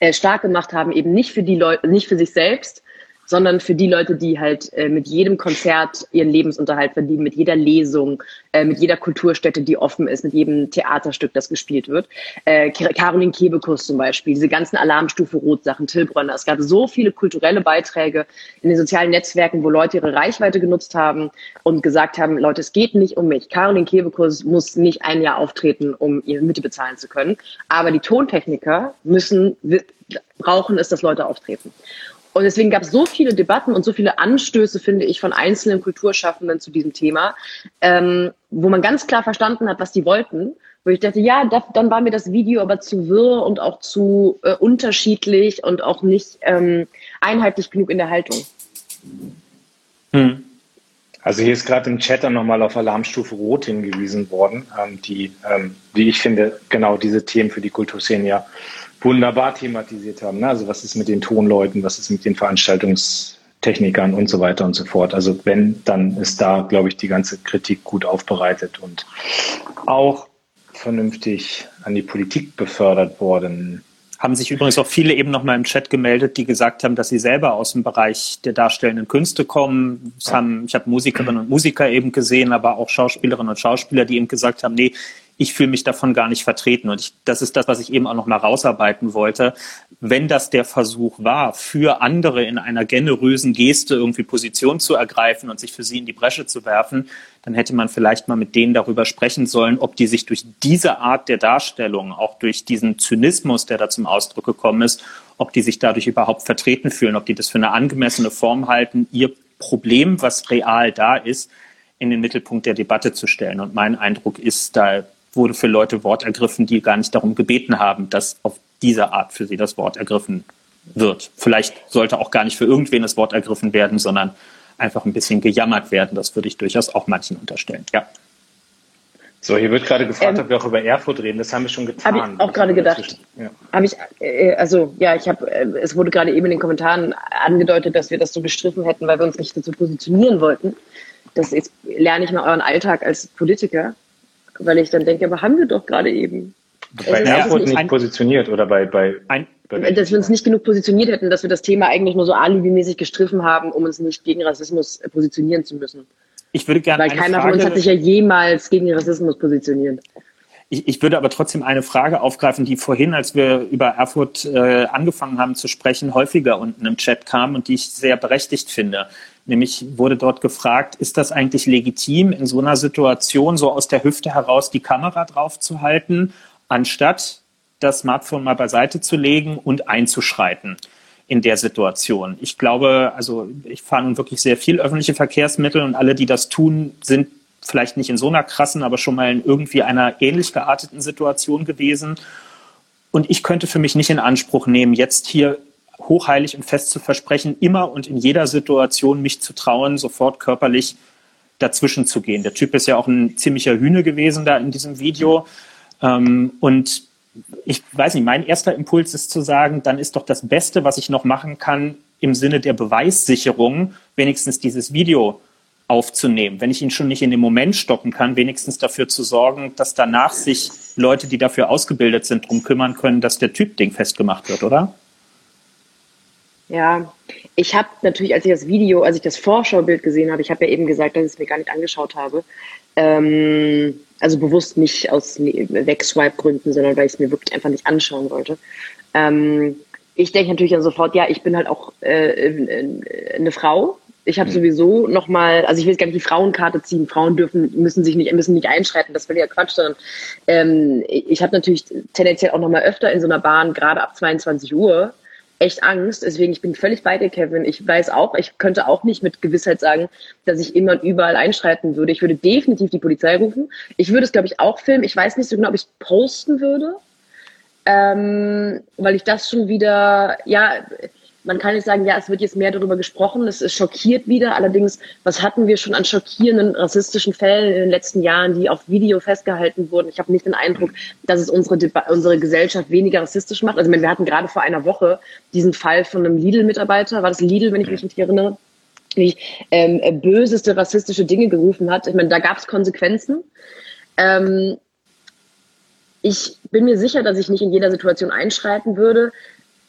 äh, stark gemacht haben, eben nicht für die Leute, nicht für sich selbst, sondern für die Leute, die halt äh, mit jedem Konzert ihren Lebensunterhalt verdienen, mit jeder Lesung, äh, mit jeder Kulturstätte, die offen ist, mit jedem Theaterstück, das gespielt wird. Äh, Caroline Kebekus zum Beispiel, diese ganzen Alarmstufe Rot-Sachen, Tilbronner. Es gab so viele kulturelle Beiträge in den sozialen Netzwerken, wo Leute ihre Reichweite genutzt haben und gesagt haben, Leute, es geht nicht um mich. Caroline Kebekus muss nicht ein Jahr auftreten, um ihre Miete bezahlen zu können. Aber die Tontechniker müssen, brauchen es, dass Leute auftreten. Und deswegen gab es so viele Debatten und so viele Anstöße, finde ich, von einzelnen Kulturschaffenden zu diesem Thema, ähm, wo man ganz klar verstanden hat, was die wollten. Wo ich dachte, ja, da, dann war mir das Video aber zu wirr und auch zu äh, unterschiedlich und auch nicht ähm, einheitlich genug in der Haltung. Hm. Also hier ist gerade im Chat dann nochmal auf Alarmstufe Rot hingewiesen worden, ähm, die, ähm, wie ich finde, genau diese Themen für die Kulturszene ja wunderbar thematisiert haben. Ne? Also was ist mit den Tonleuten, was ist mit den Veranstaltungstechnikern und so weiter und so fort. Also wenn, dann ist da, glaube ich, die ganze Kritik gut aufbereitet und auch vernünftig an die Politik befördert worden. Haben sich übrigens auch viele eben nochmal im Chat gemeldet, die gesagt haben, dass sie selber aus dem Bereich der darstellenden Künste kommen. Haben, ich habe Musikerinnen und Musiker eben gesehen, aber auch Schauspielerinnen und Schauspieler, die eben gesagt haben, nee, ich fühle mich davon gar nicht vertreten. Und ich, das ist das, was ich eben auch noch mal rausarbeiten wollte. Wenn das der Versuch war, für andere in einer generösen Geste irgendwie Position zu ergreifen und sich für sie in die Bresche zu werfen, dann hätte man vielleicht mal mit denen darüber sprechen sollen, ob die sich durch diese Art der Darstellung, auch durch diesen Zynismus, der da zum Ausdruck gekommen ist, ob die sich dadurch überhaupt vertreten fühlen, ob die das für eine angemessene Form halten, ihr Problem, was real da ist, in den Mittelpunkt der Debatte zu stellen. Und mein Eindruck ist, da wurde für Leute Wort ergriffen, die gar nicht darum gebeten haben, dass auf diese Art für sie das Wort ergriffen wird. Vielleicht sollte auch gar nicht für irgendwen das Wort ergriffen werden, sondern einfach ein bisschen gejammert werden. Das würde ich durchaus auch manchen unterstellen. Ja. So, hier wird gerade gefragt, ähm, ob wir auch über Erfurt reden. Das haben wir schon getan. Habe ich auch gerade gedacht. Ja. Habe ich, äh, also ja, ich habe, äh, es wurde gerade eben in den Kommentaren angedeutet, dass wir das so gestriffen hätten, weil wir uns nicht dazu positionieren wollten. Das jetzt lerne ich mal euren Alltag als Politiker weil ich dann denke, aber haben wir doch gerade eben. bei Erfurt nicht, nicht positioniert oder bei, bei, ein, bei dass wir uns nicht genug positioniert hätten, dass wir das Thema eigentlich nur so alibimäßig gestriffen haben, um uns nicht gegen Rassismus positionieren zu müssen. Ich würde gerne Weil keiner Frage, von uns hat sich ja jemals gegen Rassismus positioniert. Ich, ich, würde aber trotzdem eine Frage aufgreifen, die vorhin, als wir über Erfurt äh, angefangen haben zu sprechen, häufiger unten im Chat kam und die ich sehr berechtigt finde. Nämlich wurde dort gefragt, ist das eigentlich legitim, in so einer Situation so aus der Hüfte heraus die Kamera drauf zu halten, anstatt das Smartphone mal beiseite zu legen und einzuschreiten in der Situation. Ich glaube, also ich fahre nun wirklich sehr viel öffentliche Verkehrsmittel und alle, die das tun, sind vielleicht nicht in so einer krassen, aber schon mal in irgendwie einer ähnlich gearteten Situation gewesen. Und ich könnte für mich nicht in Anspruch nehmen, jetzt hier hochheilig und fest zu versprechen, immer und in jeder Situation mich zu trauen, sofort körperlich dazwischen zu gehen. Der Typ ist ja auch ein ziemlicher Hühne gewesen da in diesem Video. Ähm, und ich weiß nicht, mein erster Impuls ist zu sagen, dann ist doch das Beste, was ich noch machen kann, im Sinne der Beweissicherung, wenigstens dieses Video aufzunehmen. Wenn ich ihn schon nicht in dem Moment stoppen kann, wenigstens dafür zu sorgen, dass danach sich Leute, die dafür ausgebildet sind, darum kümmern können, dass der Typ-Ding festgemacht wird, oder? Ja, ich habe natürlich, als ich das Video, als ich das Vorschaubild gesehen habe, ich habe ja eben gesagt, dass ich es mir gar nicht angeschaut habe. Ähm, also bewusst nicht aus Wegswipe-Gründen, sondern weil ich es mir wirklich einfach nicht anschauen wollte. Ähm, ich denke natürlich dann sofort, ja, ich bin halt auch äh, eine Frau. Ich habe mhm. sowieso noch mal, also ich will jetzt gar nicht die Frauenkarte ziehen. Frauen dürfen, müssen sich nicht, müssen nicht einschreiten. Das will ja Quatsch, sondern ähm, ich habe natürlich tendenziell auch noch mal öfter in so einer Bahn, gerade ab 22 Uhr, echt Angst. Deswegen, ich bin völlig bei dir, Kevin. Ich weiß auch, ich könnte auch nicht mit Gewissheit sagen, dass ich immer und überall einschreiten würde. Ich würde definitiv die Polizei rufen. Ich würde es, glaube ich, auch filmen. Ich weiß nicht so genau, ob ich es posten würde. Ähm, weil ich das schon wieder, ja, man kann nicht sagen, ja, es wird jetzt mehr darüber gesprochen, es ist schockiert wieder. Allerdings, was hatten wir schon an schockierenden rassistischen Fällen in den letzten Jahren, die auf Video festgehalten wurden? Ich habe nicht den Eindruck, dass es unsere, unsere Gesellschaft weniger rassistisch macht. Also, wir hatten gerade vor einer Woche diesen Fall von einem Lidl-Mitarbeiter, war das Lidl, wenn ich mich nicht erinnere, die ähm, böseste rassistische Dinge gerufen hat. Ich meine, da gab es Konsequenzen. Ähm, ich bin mir sicher, dass ich nicht in jeder Situation einschreiten würde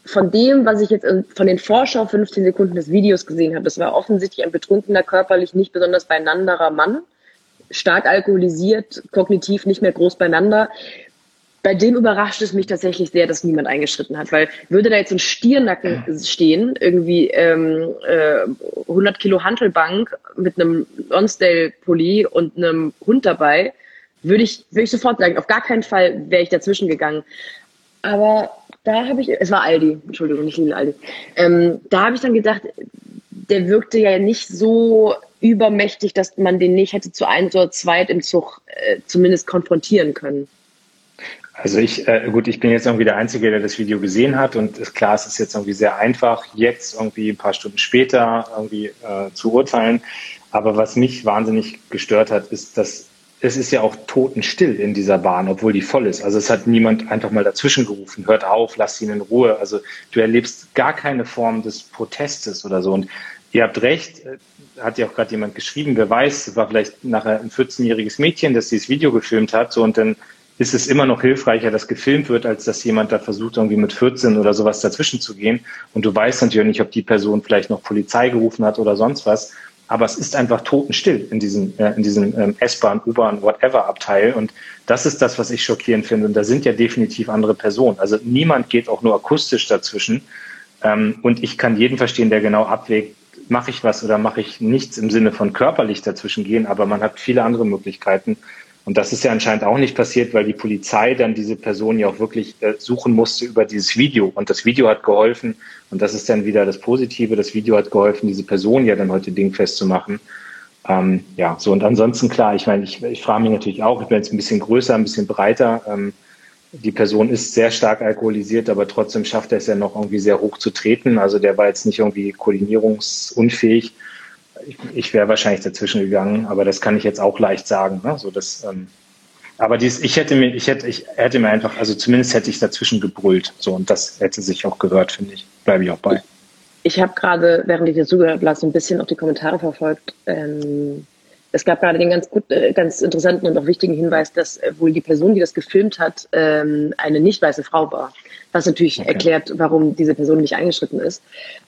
von dem, was ich jetzt von den Vorschau 15 Sekunden des Videos gesehen habe, das war offensichtlich ein betrunkener, körperlich nicht besonders beinanderer Mann, stark alkoholisiert, kognitiv nicht mehr groß beieinander. Bei dem überrascht es mich tatsächlich sehr, dass niemand eingeschritten hat, weil würde da jetzt ein Stiernacken stehen, irgendwie ähm, äh, 100 Kilo Hantelbank mit einem Lonsdale-Pulli und einem Hund dabei, würde ich, würde ich sofort sagen, auf gar keinen Fall wäre ich dazwischen gegangen. Aber da habe ich, es war Aldi, Entschuldigung, nicht Lidl Aldi. Ähm, da habe ich dann gedacht, der wirkte ja nicht so übermächtig, dass man den nicht hätte zu eins oder zweit im Zug äh, zumindest konfrontieren können. Also ich, äh, gut, ich bin jetzt irgendwie der Einzige, der das Video gesehen hat und ist klar, es ist jetzt irgendwie sehr einfach, jetzt irgendwie ein paar Stunden später irgendwie äh, zu urteilen. Aber was mich wahnsinnig gestört hat, ist, dass es ist ja auch totenstill in dieser Bahn, obwohl die voll ist. Also es hat niemand einfach mal dazwischen gerufen, hört auf, lasst ihn in Ruhe. Also du erlebst gar keine Form des Protestes oder so. Und ihr habt recht, äh, hat ja auch gerade jemand geschrieben, wer weiß, war vielleicht nachher ein 14-jähriges Mädchen, das dieses Video gefilmt hat. So und dann ist es immer noch hilfreicher, dass gefilmt wird, als dass jemand da versucht, irgendwie mit 14 oder sowas dazwischen zu gehen. Und du weißt natürlich nicht, ob die Person vielleicht noch Polizei gerufen hat oder sonst was aber es ist einfach totenstill in diesem, äh, in diesem ähm, S-Bahn, U-Bahn, whatever Abteil. Und das ist das, was ich schockierend finde. Und da sind ja definitiv andere Personen. Also niemand geht auch nur akustisch dazwischen. Ähm, und ich kann jeden verstehen, der genau abwägt, mache ich was oder mache ich nichts im Sinne von körperlich dazwischen gehen. Aber man hat viele andere Möglichkeiten. Und das ist ja anscheinend auch nicht passiert, weil die Polizei dann diese Person ja auch wirklich äh, suchen musste über dieses Video. Und das Video hat geholfen. Und das ist dann wieder das Positive. Das Video hat geholfen, diese Person ja dann heute dingfest zu machen. Ähm, ja, so und ansonsten klar, ich meine, ich, ich frage mich natürlich auch, ich bin jetzt ein bisschen größer, ein bisschen breiter. Ähm, die Person ist sehr stark alkoholisiert, aber trotzdem schafft er es ja noch irgendwie sehr hoch zu treten. Also der war jetzt nicht irgendwie koordinierungsunfähig ich, ich wäre wahrscheinlich dazwischen gegangen, aber das kann ich jetzt auch leicht sagen. Ne? So das, ähm, aber dies, ich hätte mir, ich hätte, ich hätte mir einfach, also zumindest hätte ich dazwischen gebrüllt. So und das hätte sich auch gehört, finde ich. Bleibe ich auch bei. Ich habe gerade, während ich dir zugehört habe, so ein bisschen auch die Kommentare verfolgt. Ähm, es gab gerade den ganz gut, äh, ganz interessanten und auch wichtigen Hinweis, dass äh, wohl die Person, die das gefilmt hat, ähm, eine nicht weiße Frau war. Was natürlich okay. erklärt, warum diese Person nicht eingeschritten ist.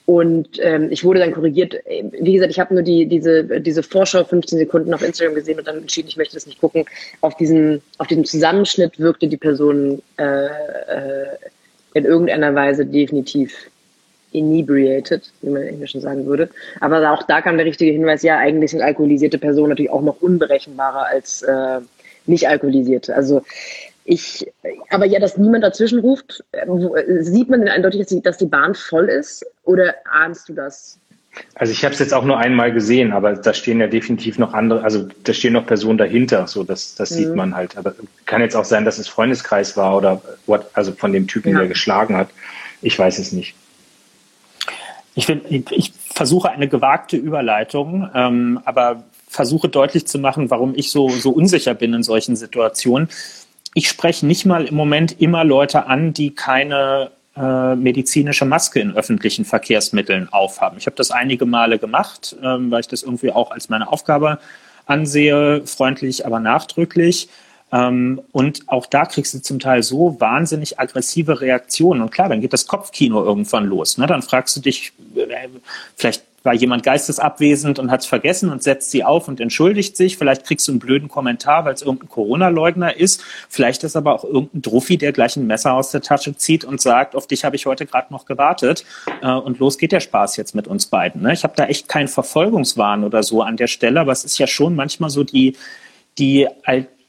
Und ähm, ich wurde dann korrigiert. Wie gesagt, ich habe nur die, diese, diese Vorschau 15 Sekunden auf Instagram gesehen und dann entschieden, ich möchte das nicht gucken. Auf diesem, auf diesem Zusammenschnitt wirkte die Person äh, äh, in irgendeiner Weise definitiv inebriated, wie man im Englischen sagen würde. Aber auch da kam der richtige Hinweis, ja, eigentlich sind alkoholisierte Personen natürlich auch noch unberechenbarer als äh, nicht alkoholisierte. Also ich, aber ja, dass niemand dazwischen ruft, äh, sieht man denn eindeutig, dass die, dass die Bahn voll ist oder ahnst du das? Also ich habe es jetzt auch nur einmal gesehen, aber da stehen ja definitiv noch andere, also da stehen noch Personen dahinter, so das, das mhm. sieht man halt. Aber kann jetzt auch sein, dass es Freundeskreis war oder what, also von dem Typen, ja. der geschlagen hat. Ich weiß es nicht. Ich, ich versuche eine gewagte Überleitung, ähm, aber versuche deutlich zu machen, warum ich so, so unsicher bin in solchen Situationen. Ich spreche nicht mal im Moment immer Leute an, die keine äh, medizinische Maske in öffentlichen Verkehrsmitteln aufhaben. Ich habe das einige Male gemacht, ähm, weil ich das irgendwie auch als meine Aufgabe ansehe, freundlich, aber nachdrücklich. Ähm, und auch da kriegst du zum Teil so wahnsinnig aggressive Reaktionen. Und klar, dann geht das Kopfkino irgendwann los. Ne? Dann fragst du dich, äh, vielleicht war jemand geistesabwesend und hat es vergessen und setzt sie auf und entschuldigt sich. Vielleicht kriegst du einen blöden Kommentar, weil es irgendein Corona-Leugner ist. Vielleicht ist aber auch irgendein Druffi, der gleich ein Messer aus der Tasche zieht und sagt, auf dich habe ich heute gerade noch gewartet. Äh, und los geht der Spaß jetzt mit uns beiden. Ne? Ich habe da echt keinen Verfolgungswahn oder so an der Stelle, aber es ist ja schon manchmal so die, die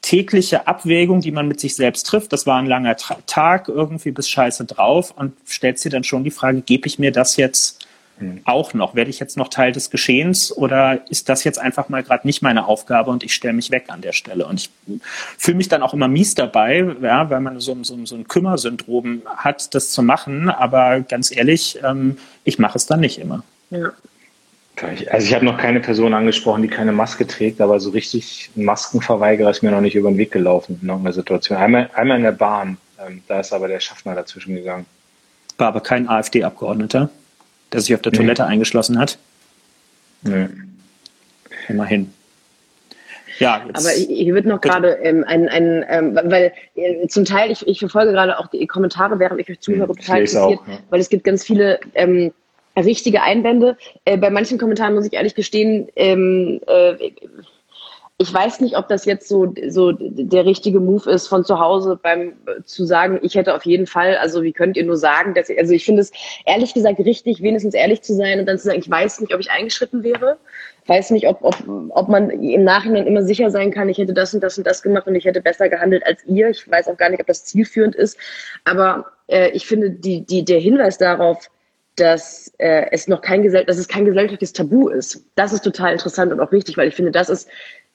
tägliche Abwägung, die man mit sich selbst trifft. Das war ein langer Tag, irgendwie bis scheiße drauf und stellt sich dann schon die Frage, gebe ich mir das jetzt hm. auch noch? Werde ich jetzt noch Teil des Geschehens oder ist das jetzt einfach mal gerade nicht meine Aufgabe und ich stelle mich weg an der Stelle? Und ich fühle mich dann auch immer mies dabei, ja, weil man so, so, so ein Kümmersyndrom hat, das zu machen. Aber ganz ehrlich, ähm, ich mache es dann nicht immer. Ja. Also ich habe noch keine Person angesprochen, die keine Maske trägt, aber so richtig Maskenverweigerer ist mir noch nicht über den Weg gelaufen in irgendeiner Situation. Einmal, einmal in der Bahn, ähm, da ist aber der Schaffner dazwischen gegangen. War aber kein AfD-Abgeordneter, der sich auf der nee. Toilette eingeschlossen hat? Nee. Immerhin. Ja, aber hier wird noch gerade ähm, ein, ein ähm, weil äh, zum Teil, ich, ich verfolge gerade auch die Kommentare, während ich euch zuhöre, total interessiert, auch, ja. weil es gibt ganz viele ähm, richtige Einwände. Äh, bei manchen Kommentaren muss ich ehrlich gestehen, ähm, äh, ich weiß nicht, ob das jetzt so, so der richtige Move ist, von zu Hause beim zu sagen, ich hätte auf jeden Fall, also wie könnt ihr nur sagen, dass ich, also ich finde es ehrlich gesagt richtig, wenigstens ehrlich zu sein und dann zu sagen, ich weiß nicht, ob ich eingeschritten wäre. Weiß nicht, ob, ob, ob man im Nachhinein immer sicher sein kann, ich hätte das und das und das gemacht und ich hätte besser gehandelt als ihr. Ich weiß auch gar nicht, ob das zielführend ist. Aber äh, ich finde, die, die, der Hinweis darauf, dass äh, es noch kein Gesell dass es kein gesellschaftliches Tabu ist. Das ist total interessant und auch wichtig, weil ich finde, das ist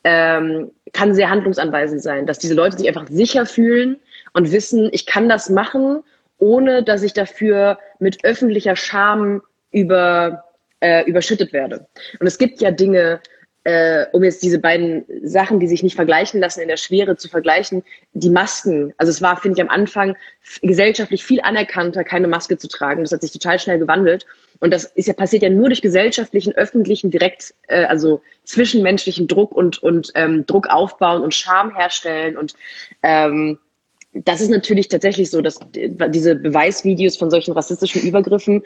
ähm, kann sehr handlungsanweisend sein, dass diese Leute sich einfach sicher fühlen und wissen, ich kann das machen, ohne dass ich dafür mit öffentlicher Scham über äh, überschüttet werde. Und es gibt ja Dinge, äh, um jetzt diese beiden Sachen, die sich nicht vergleichen lassen, in der Schwere zu vergleichen, die Masken. Also es war, finde ich, am Anfang gesellschaftlich viel anerkannter, keine Maske zu tragen. Das hat sich total schnell gewandelt. Und das ist ja passiert ja nur durch gesellschaftlichen, öffentlichen, direkt, äh, also zwischenmenschlichen Druck und, und ähm, Druck aufbauen und Scham herstellen. Und ähm, das ist natürlich tatsächlich so, dass diese Beweisvideos von solchen rassistischen Übergriffen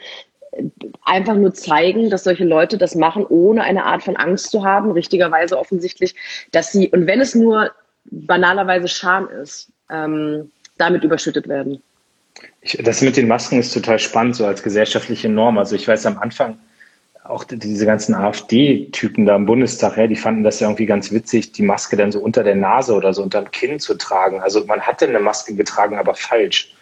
einfach nur zeigen, dass solche Leute das machen, ohne eine Art von Angst zu haben, richtigerweise offensichtlich, dass sie, und wenn es nur banalerweise Scham ist, ähm, damit überschüttet werden. Ich, das mit den Masken ist total spannend, so als gesellschaftliche Norm. Also ich weiß am Anfang, auch diese ganzen AfD-Typen da im Bundestag, ja, die fanden das ja irgendwie ganz witzig, die Maske dann so unter der Nase oder so unter dem Kinn zu tragen. Also man hatte eine Maske getragen, aber falsch.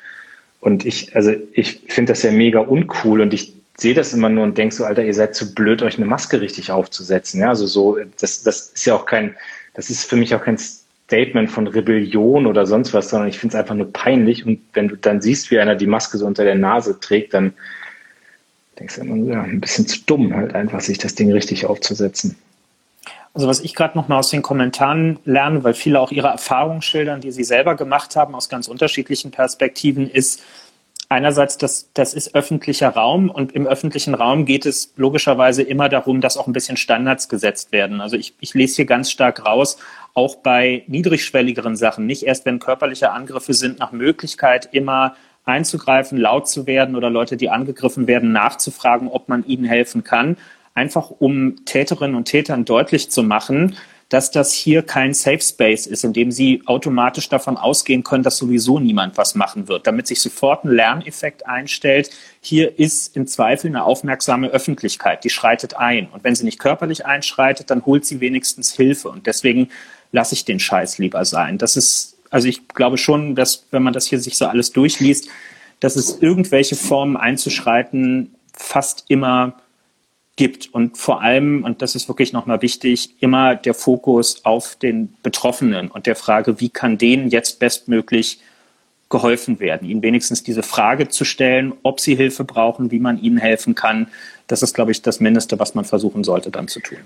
Und ich, also ich finde das ja mega uncool und ich sehe das immer nur und denke so, Alter, ihr seid zu blöd, euch eine Maske richtig aufzusetzen. Ja, also so, das, das ist ja auch kein, das ist für mich auch kein Statement von Rebellion oder sonst was, sondern ich finde es einfach nur peinlich. Und wenn du dann siehst, wie einer die Maske so unter der Nase trägt, dann denkst du immer, ja, ein bisschen zu dumm halt einfach, sich das Ding richtig aufzusetzen. Also was ich gerade noch mal aus den Kommentaren lerne, weil viele auch ihre Erfahrungen schildern, die sie selber gemacht haben aus ganz unterschiedlichen Perspektiven, ist, einerseits, das, das ist öffentlicher Raum und im öffentlichen Raum geht es logischerweise immer darum, dass auch ein bisschen Standards gesetzt werden. Also ich, ich lese hier ganz stark raus, auch bei niedrigschwelligeren Sachen, nicht erst wenn körperliche Angriffe sind, nach Möglichkeit immer einzugreifen, laut zu werden oder Leute, die angegriffen werden, nachzufragen, ob man ihnen helfen kann, einfach um Täterinnen und Tätern deutlich zu machen, dass das hier kein Safe Space ist, in dem sie automatisch davon ausgehen können, dass sowieso niemand was machen wird, damit sich sofort ein Lerneffekt einstellt. Hier ist im Zweifel eine aufmerksame Öffentlichkeit, die schreitet ein. Und wenn sie nicht körperlich einschreitet, dann holt sie wenigstens Hilfe. Und deswegen lasse ich den Scheiß lieber sein. Das ist, also ich glaube schon, dass, wenn man das hier sich so alles durchliest, dass es irgendwelche Formen einzuschreiten fast immer gibt. Und vor allem, und das ist wirklich nochmal wichtig, immer der Fokus auf den Betroffenen und der Frage, wie kann denen jetzt bestmöglich geholfen werden, ihnen wenigstens diese Frage zu stellen, ob sie Hilfe brauchen, wie man ihnen helfen kann. Das ist, glaube ich, das Mindeste, was man versuchen sollte dann zu tun.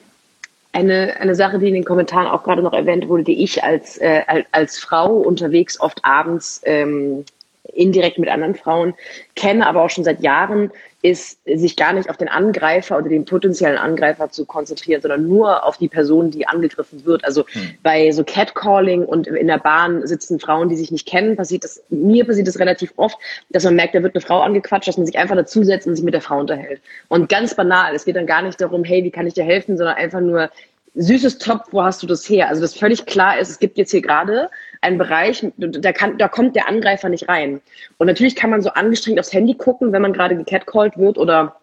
Eine, eine Sache, die in den Kommentaren auch gerade noch erwähnt wurde, die ich als, äh, als Frau unterwegs oft abends ähm, indirekt mit anderen Frauen kenne, aber auch schon seit Jahren, ist, sich gar nicht auf den Angreifer oder den potenziellen Angreifer zu konzentrieren, sondern nur auf die Person, die angegriffen wird. Also hm. bei so Catcalling und in der Bahn sitzen Frauen, die sich nicht kennen, passiert das, mir passiert das relativ oft, dass man merkt, da wird eine Frau angequatscht, dass man sich einfach dazusetzt und sich mit der Frau unterhält. Und ganz banal, es geht dann gar nicht darum, hey, wie kann ich dir helfen, sondern einfach nur, süßes Top, wo hast du das her? Also das völlig klar ist, es gibt jetzt hier gerade einen Bereich, da, kann, da kommt der Angreifer nicht rein. Und natürlich kann man so angestrengt aufs Handy gucken, wenn man gerade gecatcalled wird oder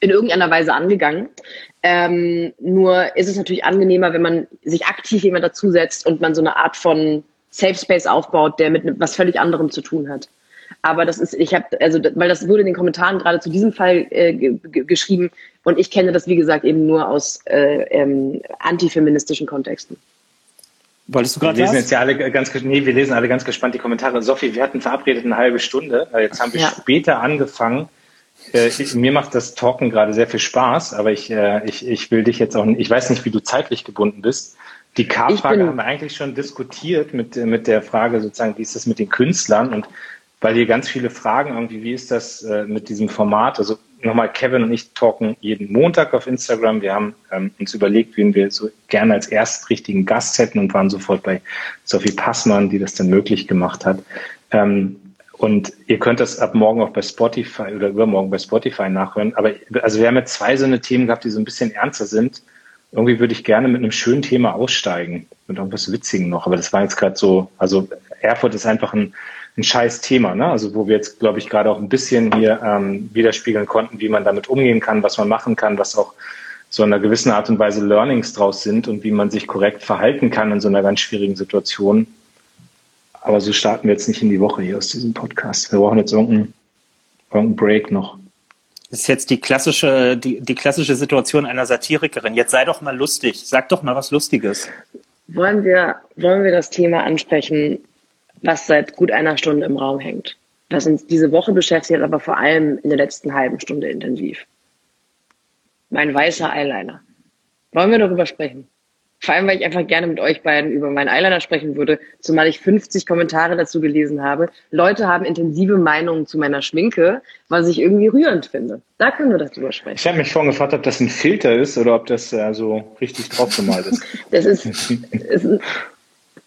in irgendeiner Weise angegangen. Ähm, nur ist es natürlich angenehmer, wenn man sich aktiv jemand dazusetzt und man so eine Art von Safe Space aufbaut, der mit was völlig anderem zu tun hat. Aber das ist, ich habe, also, weil das wurde in den Kommentaren gerade zu diesem Fall äh, geschrieben und ich kenne das, wie gesagt, eben nur aus äh, ähm, antifeministischen Kontexten. Wolltest du gerade Wir lesen jetzt ja alle ganz, nee, wir lesen alle ganz gespannt die Kommentare. Sophie, wir hatten verabredet eine halbe Stunde. Äh, jetzt haben wir ja. später angefangen. Äh, ich, mir macht das Talken gerade sehr viel Spaß, aber ich, äh, ich, ich will dich jetzt auch, ich weiß nicht, wie du zeitlich gebunden bist. Die K-Frage haben wir eigentlich schon diskutiert mit, mit der Frage sozusagen, wie ist das mit den Künstlern und weil hier ganz viele Fragen irgendwie, wie ist das äh, mit diesem Format? Also nochmal, Kevin und ich talken jeden Montag auf Instagram. Wir haben ähm, uns überlegt, wen wir so gerne als erst richtigen Gast hätten und waren sofort bei Sophie Passmann, die das dann möglich gemacht hat. Ähm, und ihr könnt das ab morgen auch bei Spotify oder übermorgen bei Spotify nachhören. Aber also wir haben jetzt zwei so eine Themen gehabt, die so ein bisschen ernster sind. Irgendwie würde ich gerne mit einem schönen Thema aussteigen, mit irgendwas Witzigen noch. Aber das war jetzt gerade so, also Erfurt ist einfach ein ein scheiß Thema, ne? Also wo wir jetzt, glaube ich, gerade auch ein bisschen hier ähm, widerspiegeln konnten, wie man damit umgehen kann, was man machen kann, was auch so in einer gewissen Art und Weise Learnings draus sind und wie man sich korrekt verhalten kann in so einer ganz schwierigen Situation. Aber so starten wir jetzt nicht in die Woche hier aus diesem Podcast. Wir brauchen jetzt irgendeinen, irgendeinen Break noch. Das ist jetzt die klassische, die, die klassische Situation einer Satirikerin. Jetzt sei doch mal lustig. Sag doch mal was Lustiges. Wollen wir, wollen wir das Thema ansprechen, was seit gut einer Stunde im Raum hängt. Was uns diese Woche beschäftigt, aber vor allem in der letzten halben Stunde intensiv. Mein weißer Eyeliner. Wollen wir darüber sprechen? Vor allem, weil ich einfach gerne mit euch beiden über meinen Eyeliner sprechen würde, zumal ich 50 Kommentare dazu gelesen habe. Leute haben intensive Meinungen zu meiner Schminke, was ich irgendwie rührend finde. Da können wir darüber sprechen. Ich habe mich vorhin gefragt, ob das ein Filter ist oder ob das äh, so richtig draufgemalt ist. <laughs> das ist, <laughs> ist ein,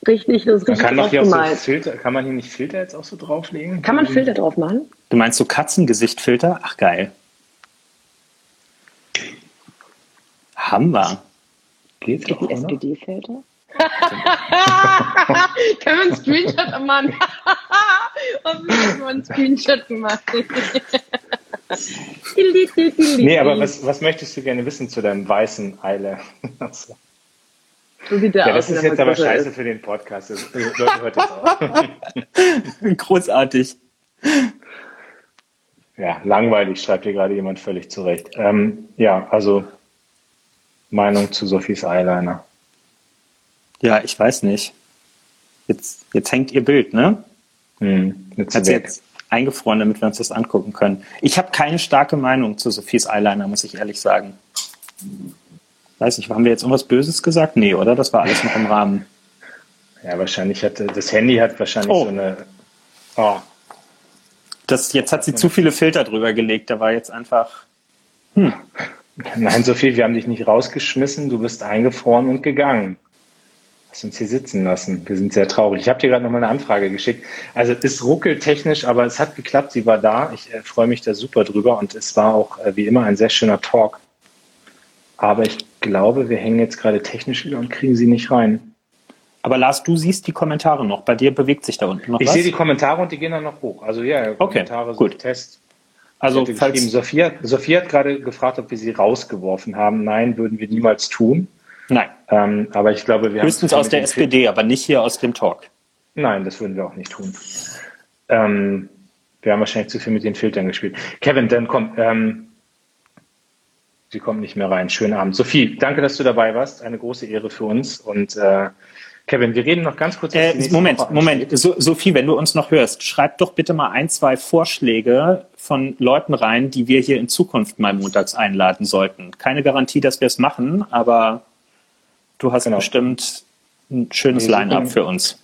richtig, das ist richtig kann, hier so Filter, kann man hier nicht Filter jetzt auch so drauflegen? Kann man Filter drauf machen? Du meinst so Katzengesichtfilter? Ach geil. Haben wir. Geht's Geht ein SPD-Filter? <laughs> Können wir einen Screenshot machen? <laughs> Hoffentlich haben einen Screenshot gemacht. <laughs> nee, aber was, was möchtest du gerne wissen zu deinem weißen Eile? So sieht der ja, aus. Das ist jetzt aber scheiße ist. für den Podcast. Das, Leute, hört das. <laughs> Großartig. Ja, langweilig, schreibt hier gerade jemand völlig zurecht. Ähm, ja, also Meinung zu Sophies Eyeliner. Ja, ich weiß nicht. Jetzt, jetzt hängt ihr Bild, ne? Hm, jetzt Hat jetzt eingefroren, damit wir uns das angucken können. Ich habe keine starke Meinung zu Sophies Eyeliner, muss ich ehrlich sagen. Weiß nicht, haben wir jetzt irgendwas Böses gesagt? Nee, oder? Das war alles noch im Rahmen. Ja, wahrscheinlich hat das Handy hat wahrscheinlich oh. so eine. Oh. Das, jetzt hat sie zu viele Filter drüber gelegt. Da war jetzt einfach. Hm. Nein, Sophie, wir haben dich nicht rausgeschmissen. Du bist eingefroren und gegangen. Hast uns hier sitzen lassen. Wir sind sehr traurig. Ich habe dir gerade noch mal eine Anfrage geschickt. Also es ruckelt technisch, aber es hat geklappt. Sie war da. Ich äh, freue mich da super drüber und es war auch äh, wie immer ein sehr schöner Talk. Aber ich glaube, wir hängen jetzt gerade technisch wieder und kriegen sie nicht rein. Aber Lars, du siehst die Kommentare noch. Bei dir bewegt sich da unten noch ich was? Ich sehe die Kommentare und die gehen dann noch hoch. Also ja, Kommentare okay, gut. Test. Also falls Sophia, Sophia hat gerade gefragt, ob wir sie rausgeworfen haben. Nein, würden wir niemals tun. Nein. Ähm, aber ich glaube, wir höchstens aus der SPD, Film aber nicht hier aus dem Talk. Nein, das würden wir auch nicht tun. Ähm, wir haben wahrscheinlich zu viel mit den Filtern gespielt. Kevin, dann komm. Ähm, sie kommt nicht mehr rein. Schönen Abend. Sophie, danke, dass du dabei warst. Eine große Ehre für uns. Und äh, Kevin, wir reden noch ganz kurz. Äh, Moment, Moment. So, Sophie, wenn du uns noch hörst, schreib doch bitte mal ein, zwei Vorschläge von Leuten rein, die wir hier in Zukunft mal montags einladen sollten. Keine Garantie, dass wir es machen, aber du hast genau. bestimmt ein schönes Line-up für uns.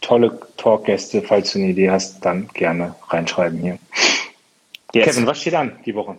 Tolle Talkgäste, falls du eine Idee hast, dann gerne reinschreiben hier. Yes. Kevin, was steht an die Woche?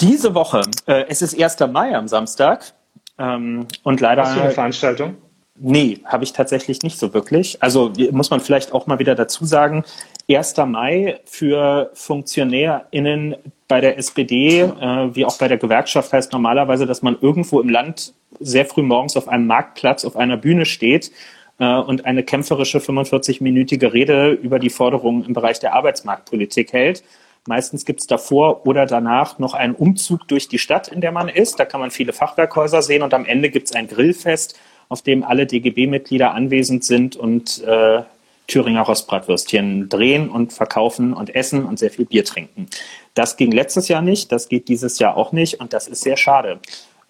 Diese Woche, äh, es ist 1. Mai am Samstag. Ähm, und leider. Hast du eine Veranstaltung? Nee, habe ich tatsächlich nicht so wirklich. Also muss man vielleicht auch mal wieder dazu sagen, 1. Mai für FunktionärInnen bei der SPD, äh, wie auch bei der Gewerkschaft, heißt normalerweise, dass man irgendwo im Land sehr früh morgens auf einem Marktplatz auf einer Bühne steht äh, und eine kämpferische 45-minütige Rede über die Forderungen im Bereich der Arbeitsmarktpolitik hält. Meistens gibt es davor oder danach noch einen Umzug durch die Stadt, in der man ist. Da kann man viele Fachwerkhäuser sehen und am Ende gibt es ein Grillfest, auf dem alle DGB-Mitglieder anwesend sind und äh, Thüringer Rostbratwürstchen drehen und verkaufen und essen und sehr viel Bier trinken. Das ging letztes Jahr nicht, das geht dieses Jahr auch nicht und das ist sehr schade.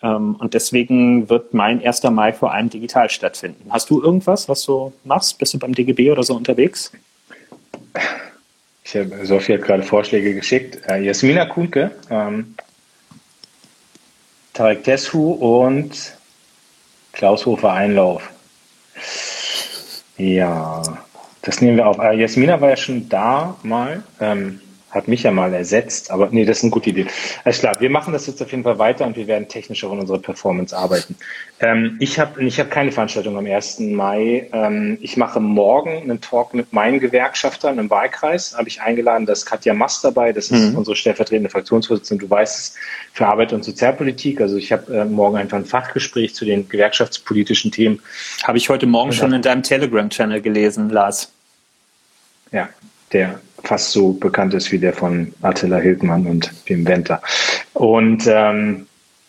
Ähm, und deswegen wird mein 1. Mai vor allem digital stattfinden. Hast du irgendwas, was du machst? Bist du beim DGB oder so unterwegs? Ich habe, Sophie hat gerade Vorschläge geschickt. Äh, Jasmina Kuhnke, ähm, Tarek Tesfu und Klaus Hofer Einlauf. Ja, das nehmen wir auf. Äh, Jasmina war ja schon da mal. Ähm, hat mich ja mal ersetzt, aber nee, das ist eine gute Idee. Alles klar, wir machen das jetzt auf jeden Fall weiter und wir werden technisch auch in unserer Performance arbeiten. Ähm, ich habe ich hab keine Veranstaltung am 1. Mai. Ähm, ich mache morgen einen Talk mit meinen Gewerkschaftern im Wahlkreis. Habe ich eingeladen, da ist Katja Mast dabei, das ist mhm. unsere stellvertretende Fraktionsvorsitzende, du weißt es, für Arbeit und Sozialpolitik. Also ich habe äh, morgen einfach ein Fachgespräch zu den gewerkschaftspolitischen Themen. Habe ich heute Morgen schon in deinem Telegram-Channel gelesen, Lars. Ja, der fast so bekannt ist wie der von Attila Hildmann und Wim Wendler. Und, ähm,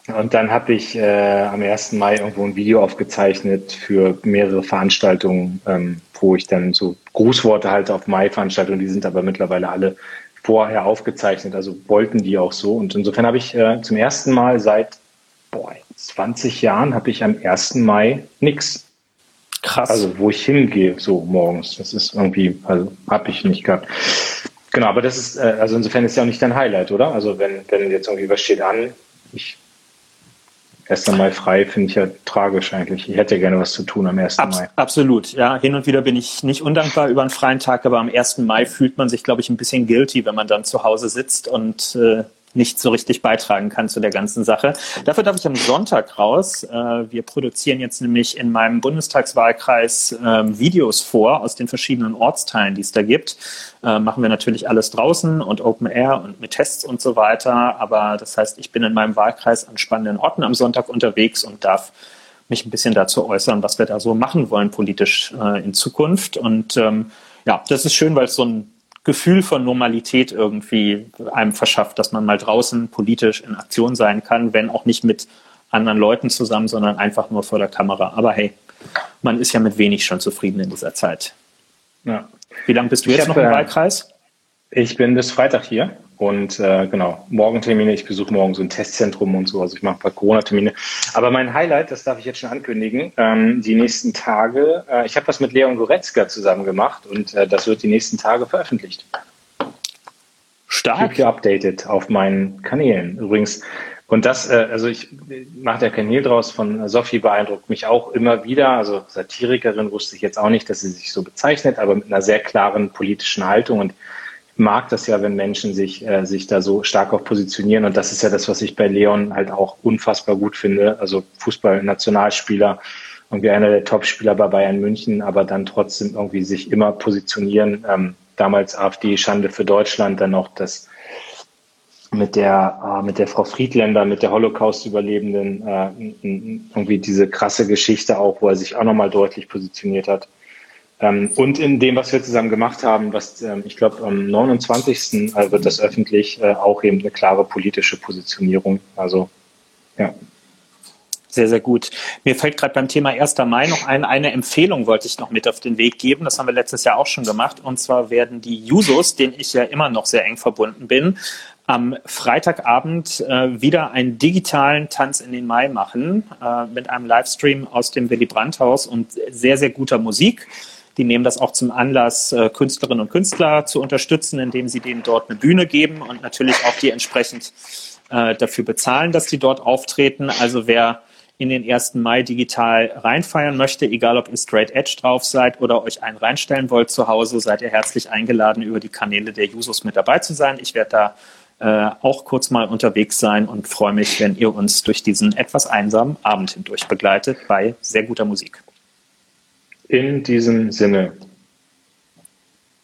und dann habe ich äh, am 1. Mai irgendwo ein Video aufgezeichnet für mehrere Veranstaltungen, ähm, wo ich dann so Grußworte halte auf Mai-Veranstaltungen, die sind aber mittlerweile alle vorher aufgezeichnet, also wollten die auch so. Und insofern habe ich äh, zum ersten Mal seit boah, 20 Jahren habe ich am 1. Mai nichts Krass. Also wo ich hingehe, so morgens. Das ist irgendwie, also habe ich nicht gehabt. Genau, aber das ist, äh, also insofern ist ja auch nicht dein Highlight, oder? Also wenn, wenn jetzt irgendwie was steht an, ich erst einmal frei finde ich ja tragisch eigentlich. Ich hätte ja gerne was zu tun am 1. Abs Mai. Absolut, ja. Hin und wieder bin ich nicht undankbar über einen freien Tag, aber am 1. Mai fühlt man sich, glaube ich, ein bisschen guilty, wenn man dann zu Hause sitzt und äh, nicht so richtig beitragen kann zu der ganzen Sache. Dafür darf ich am Sonntag raus. Äh, wir produzieren jetzt nämlich in meinem Bundestagswahlkreis ähm, Videos vor aus den verschiedenen Ortsteilen, die es da gibt. Äh, machen wir natürlich alles draußen und Open Air und mit Tests und so weiter. Aber das heißt, ich bin in meinem Wahlkreis an spannenden Orten am Sonntag unterwegs und darf mich ein bisschen dazu äußern, was wir da so machen wollen politisch äh, in Zukunft. Und ähm, ja, das ist schön, weil es so ein Gefühl von Normalität irgendwie einem verschafft, dass man mal draußen politisch in Aktion sein kann, wenn auch nicht mit anderen Leuten zusammen, sondern einfach nur vor der Kamera. Aber hey, man ist ja mit wenig schon zufrieden in dieser Zeit. Ja. Wie lange bist du jetzt hab, noch im äh, Wahlkreis? Ich bin bis Freitag hier und äh, genau, Morgentermine, ich besuche morgen so ein Testzentrum und so, also ich mache ein paar Corona-Termine. Aber mein Highlight, das darf ich jetzt schon ankündigen, ähm, die nächsten Tage, äh, ich habe das mit Leon Goretzka zusammen gemacht und äh, das wird die nächsten Tage veröffentlicht. Stark. geupdatet auf meinen Kanälen. Übrigens, und das, äh, also ich mache der Kanal draus von Sophie beeindruckt mich auch immer wieder. Also Satirikerin wusste ich jetzt auch nicht, dass sie sich so bezeichnet, aber mit einer sehr klaren politischen Haltung und mag das ja, wenn Menschen sich, äh, sich da so stark auch positionieren. Und das ist ja das, was ich bei Leon halt auch unfassbar gut finde. Also Fußball-Nationalspieler, irgendwie einer der Top-Spieler bei Bayern München, aber dann trotzdem irgendwie sich immer positionieren. Ähm, damals AfD Schande für Deutschland, dann noch das mit der, äh, mit der Frau Friedländer, mit der Holocaust-Überlebenden, äh, irgendwie diese krasse Geschichte auch, wo er sich auch nochmal deutlich positioniert hat. Ähm, und in dem, was wir zusammen gemacht haben, was ähm, ich glaube am 29. Äh, wird das öffentlich äh, auch eben eine klare politische Positionierung. Also ja. Sehr, sehr gut. Mir fällt gerade beim Thema 1. Mai noch ein, eine Empfehlung wollte ich noch mit auf den Weg geben. Das haben wir letztes Jahr auch schon gemacht. Und zwar werden die Jusos, denen ich ja immer noch sehr eng verbunden bin, am Freitagabend äh, wieder einen digitalen Tanz in den Mai machen äh, mit einem Livestream aus dem Willy Brandt Haus und sehr, sehr guter Musik. Die nehmen das auch zum Anlass, äh, Künstlerinnen und Künstler zu unterstützen, indem sie denen dort eine Bühne geben und natürlich auch die entsprechend äh, dafür bezahlen, dass die dort auftreten. Also wer in den 1. Mai digital reinfeiern möchte, egal ob ihr Straight Edge drauf seid oder euch einen reinstellen wollt zu Hause, seid ihr herzlich eingeladen, über die Kanäle der Jusos mit dabei zu sein. Ich werde da äh, auch kurz mal unterwegs sein und freue mich, wenn ihr uns durch diesen etwas einsamen Abend hindurch begleitet bei sehr guter Musik. In diesem Sinne,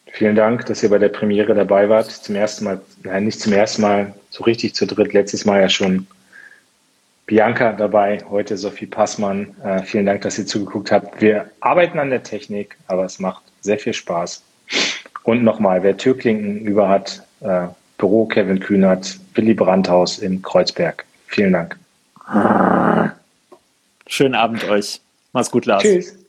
vielen Dank, dass ihr bei der Premiere dabei wart. Zum ersten Mal, nein, nicht zum ersten Mal, so richtig zu dritt, letztes Mal ja schon Bianca dabei, heute Sophie Passmann. Äh, vielen Dank, dass ihr zugeguckt habt. Wir arbeiten an der Technik, aber es macht sehr viel Spaß. Und nochmal, wer Türklinken über hat, äh, Büro Kevin Kühnert, Willy Brandhaus in Kreuzberg. Vielen Dank. Schönen Abend euch. Mach's gut, Lars. Tschüss.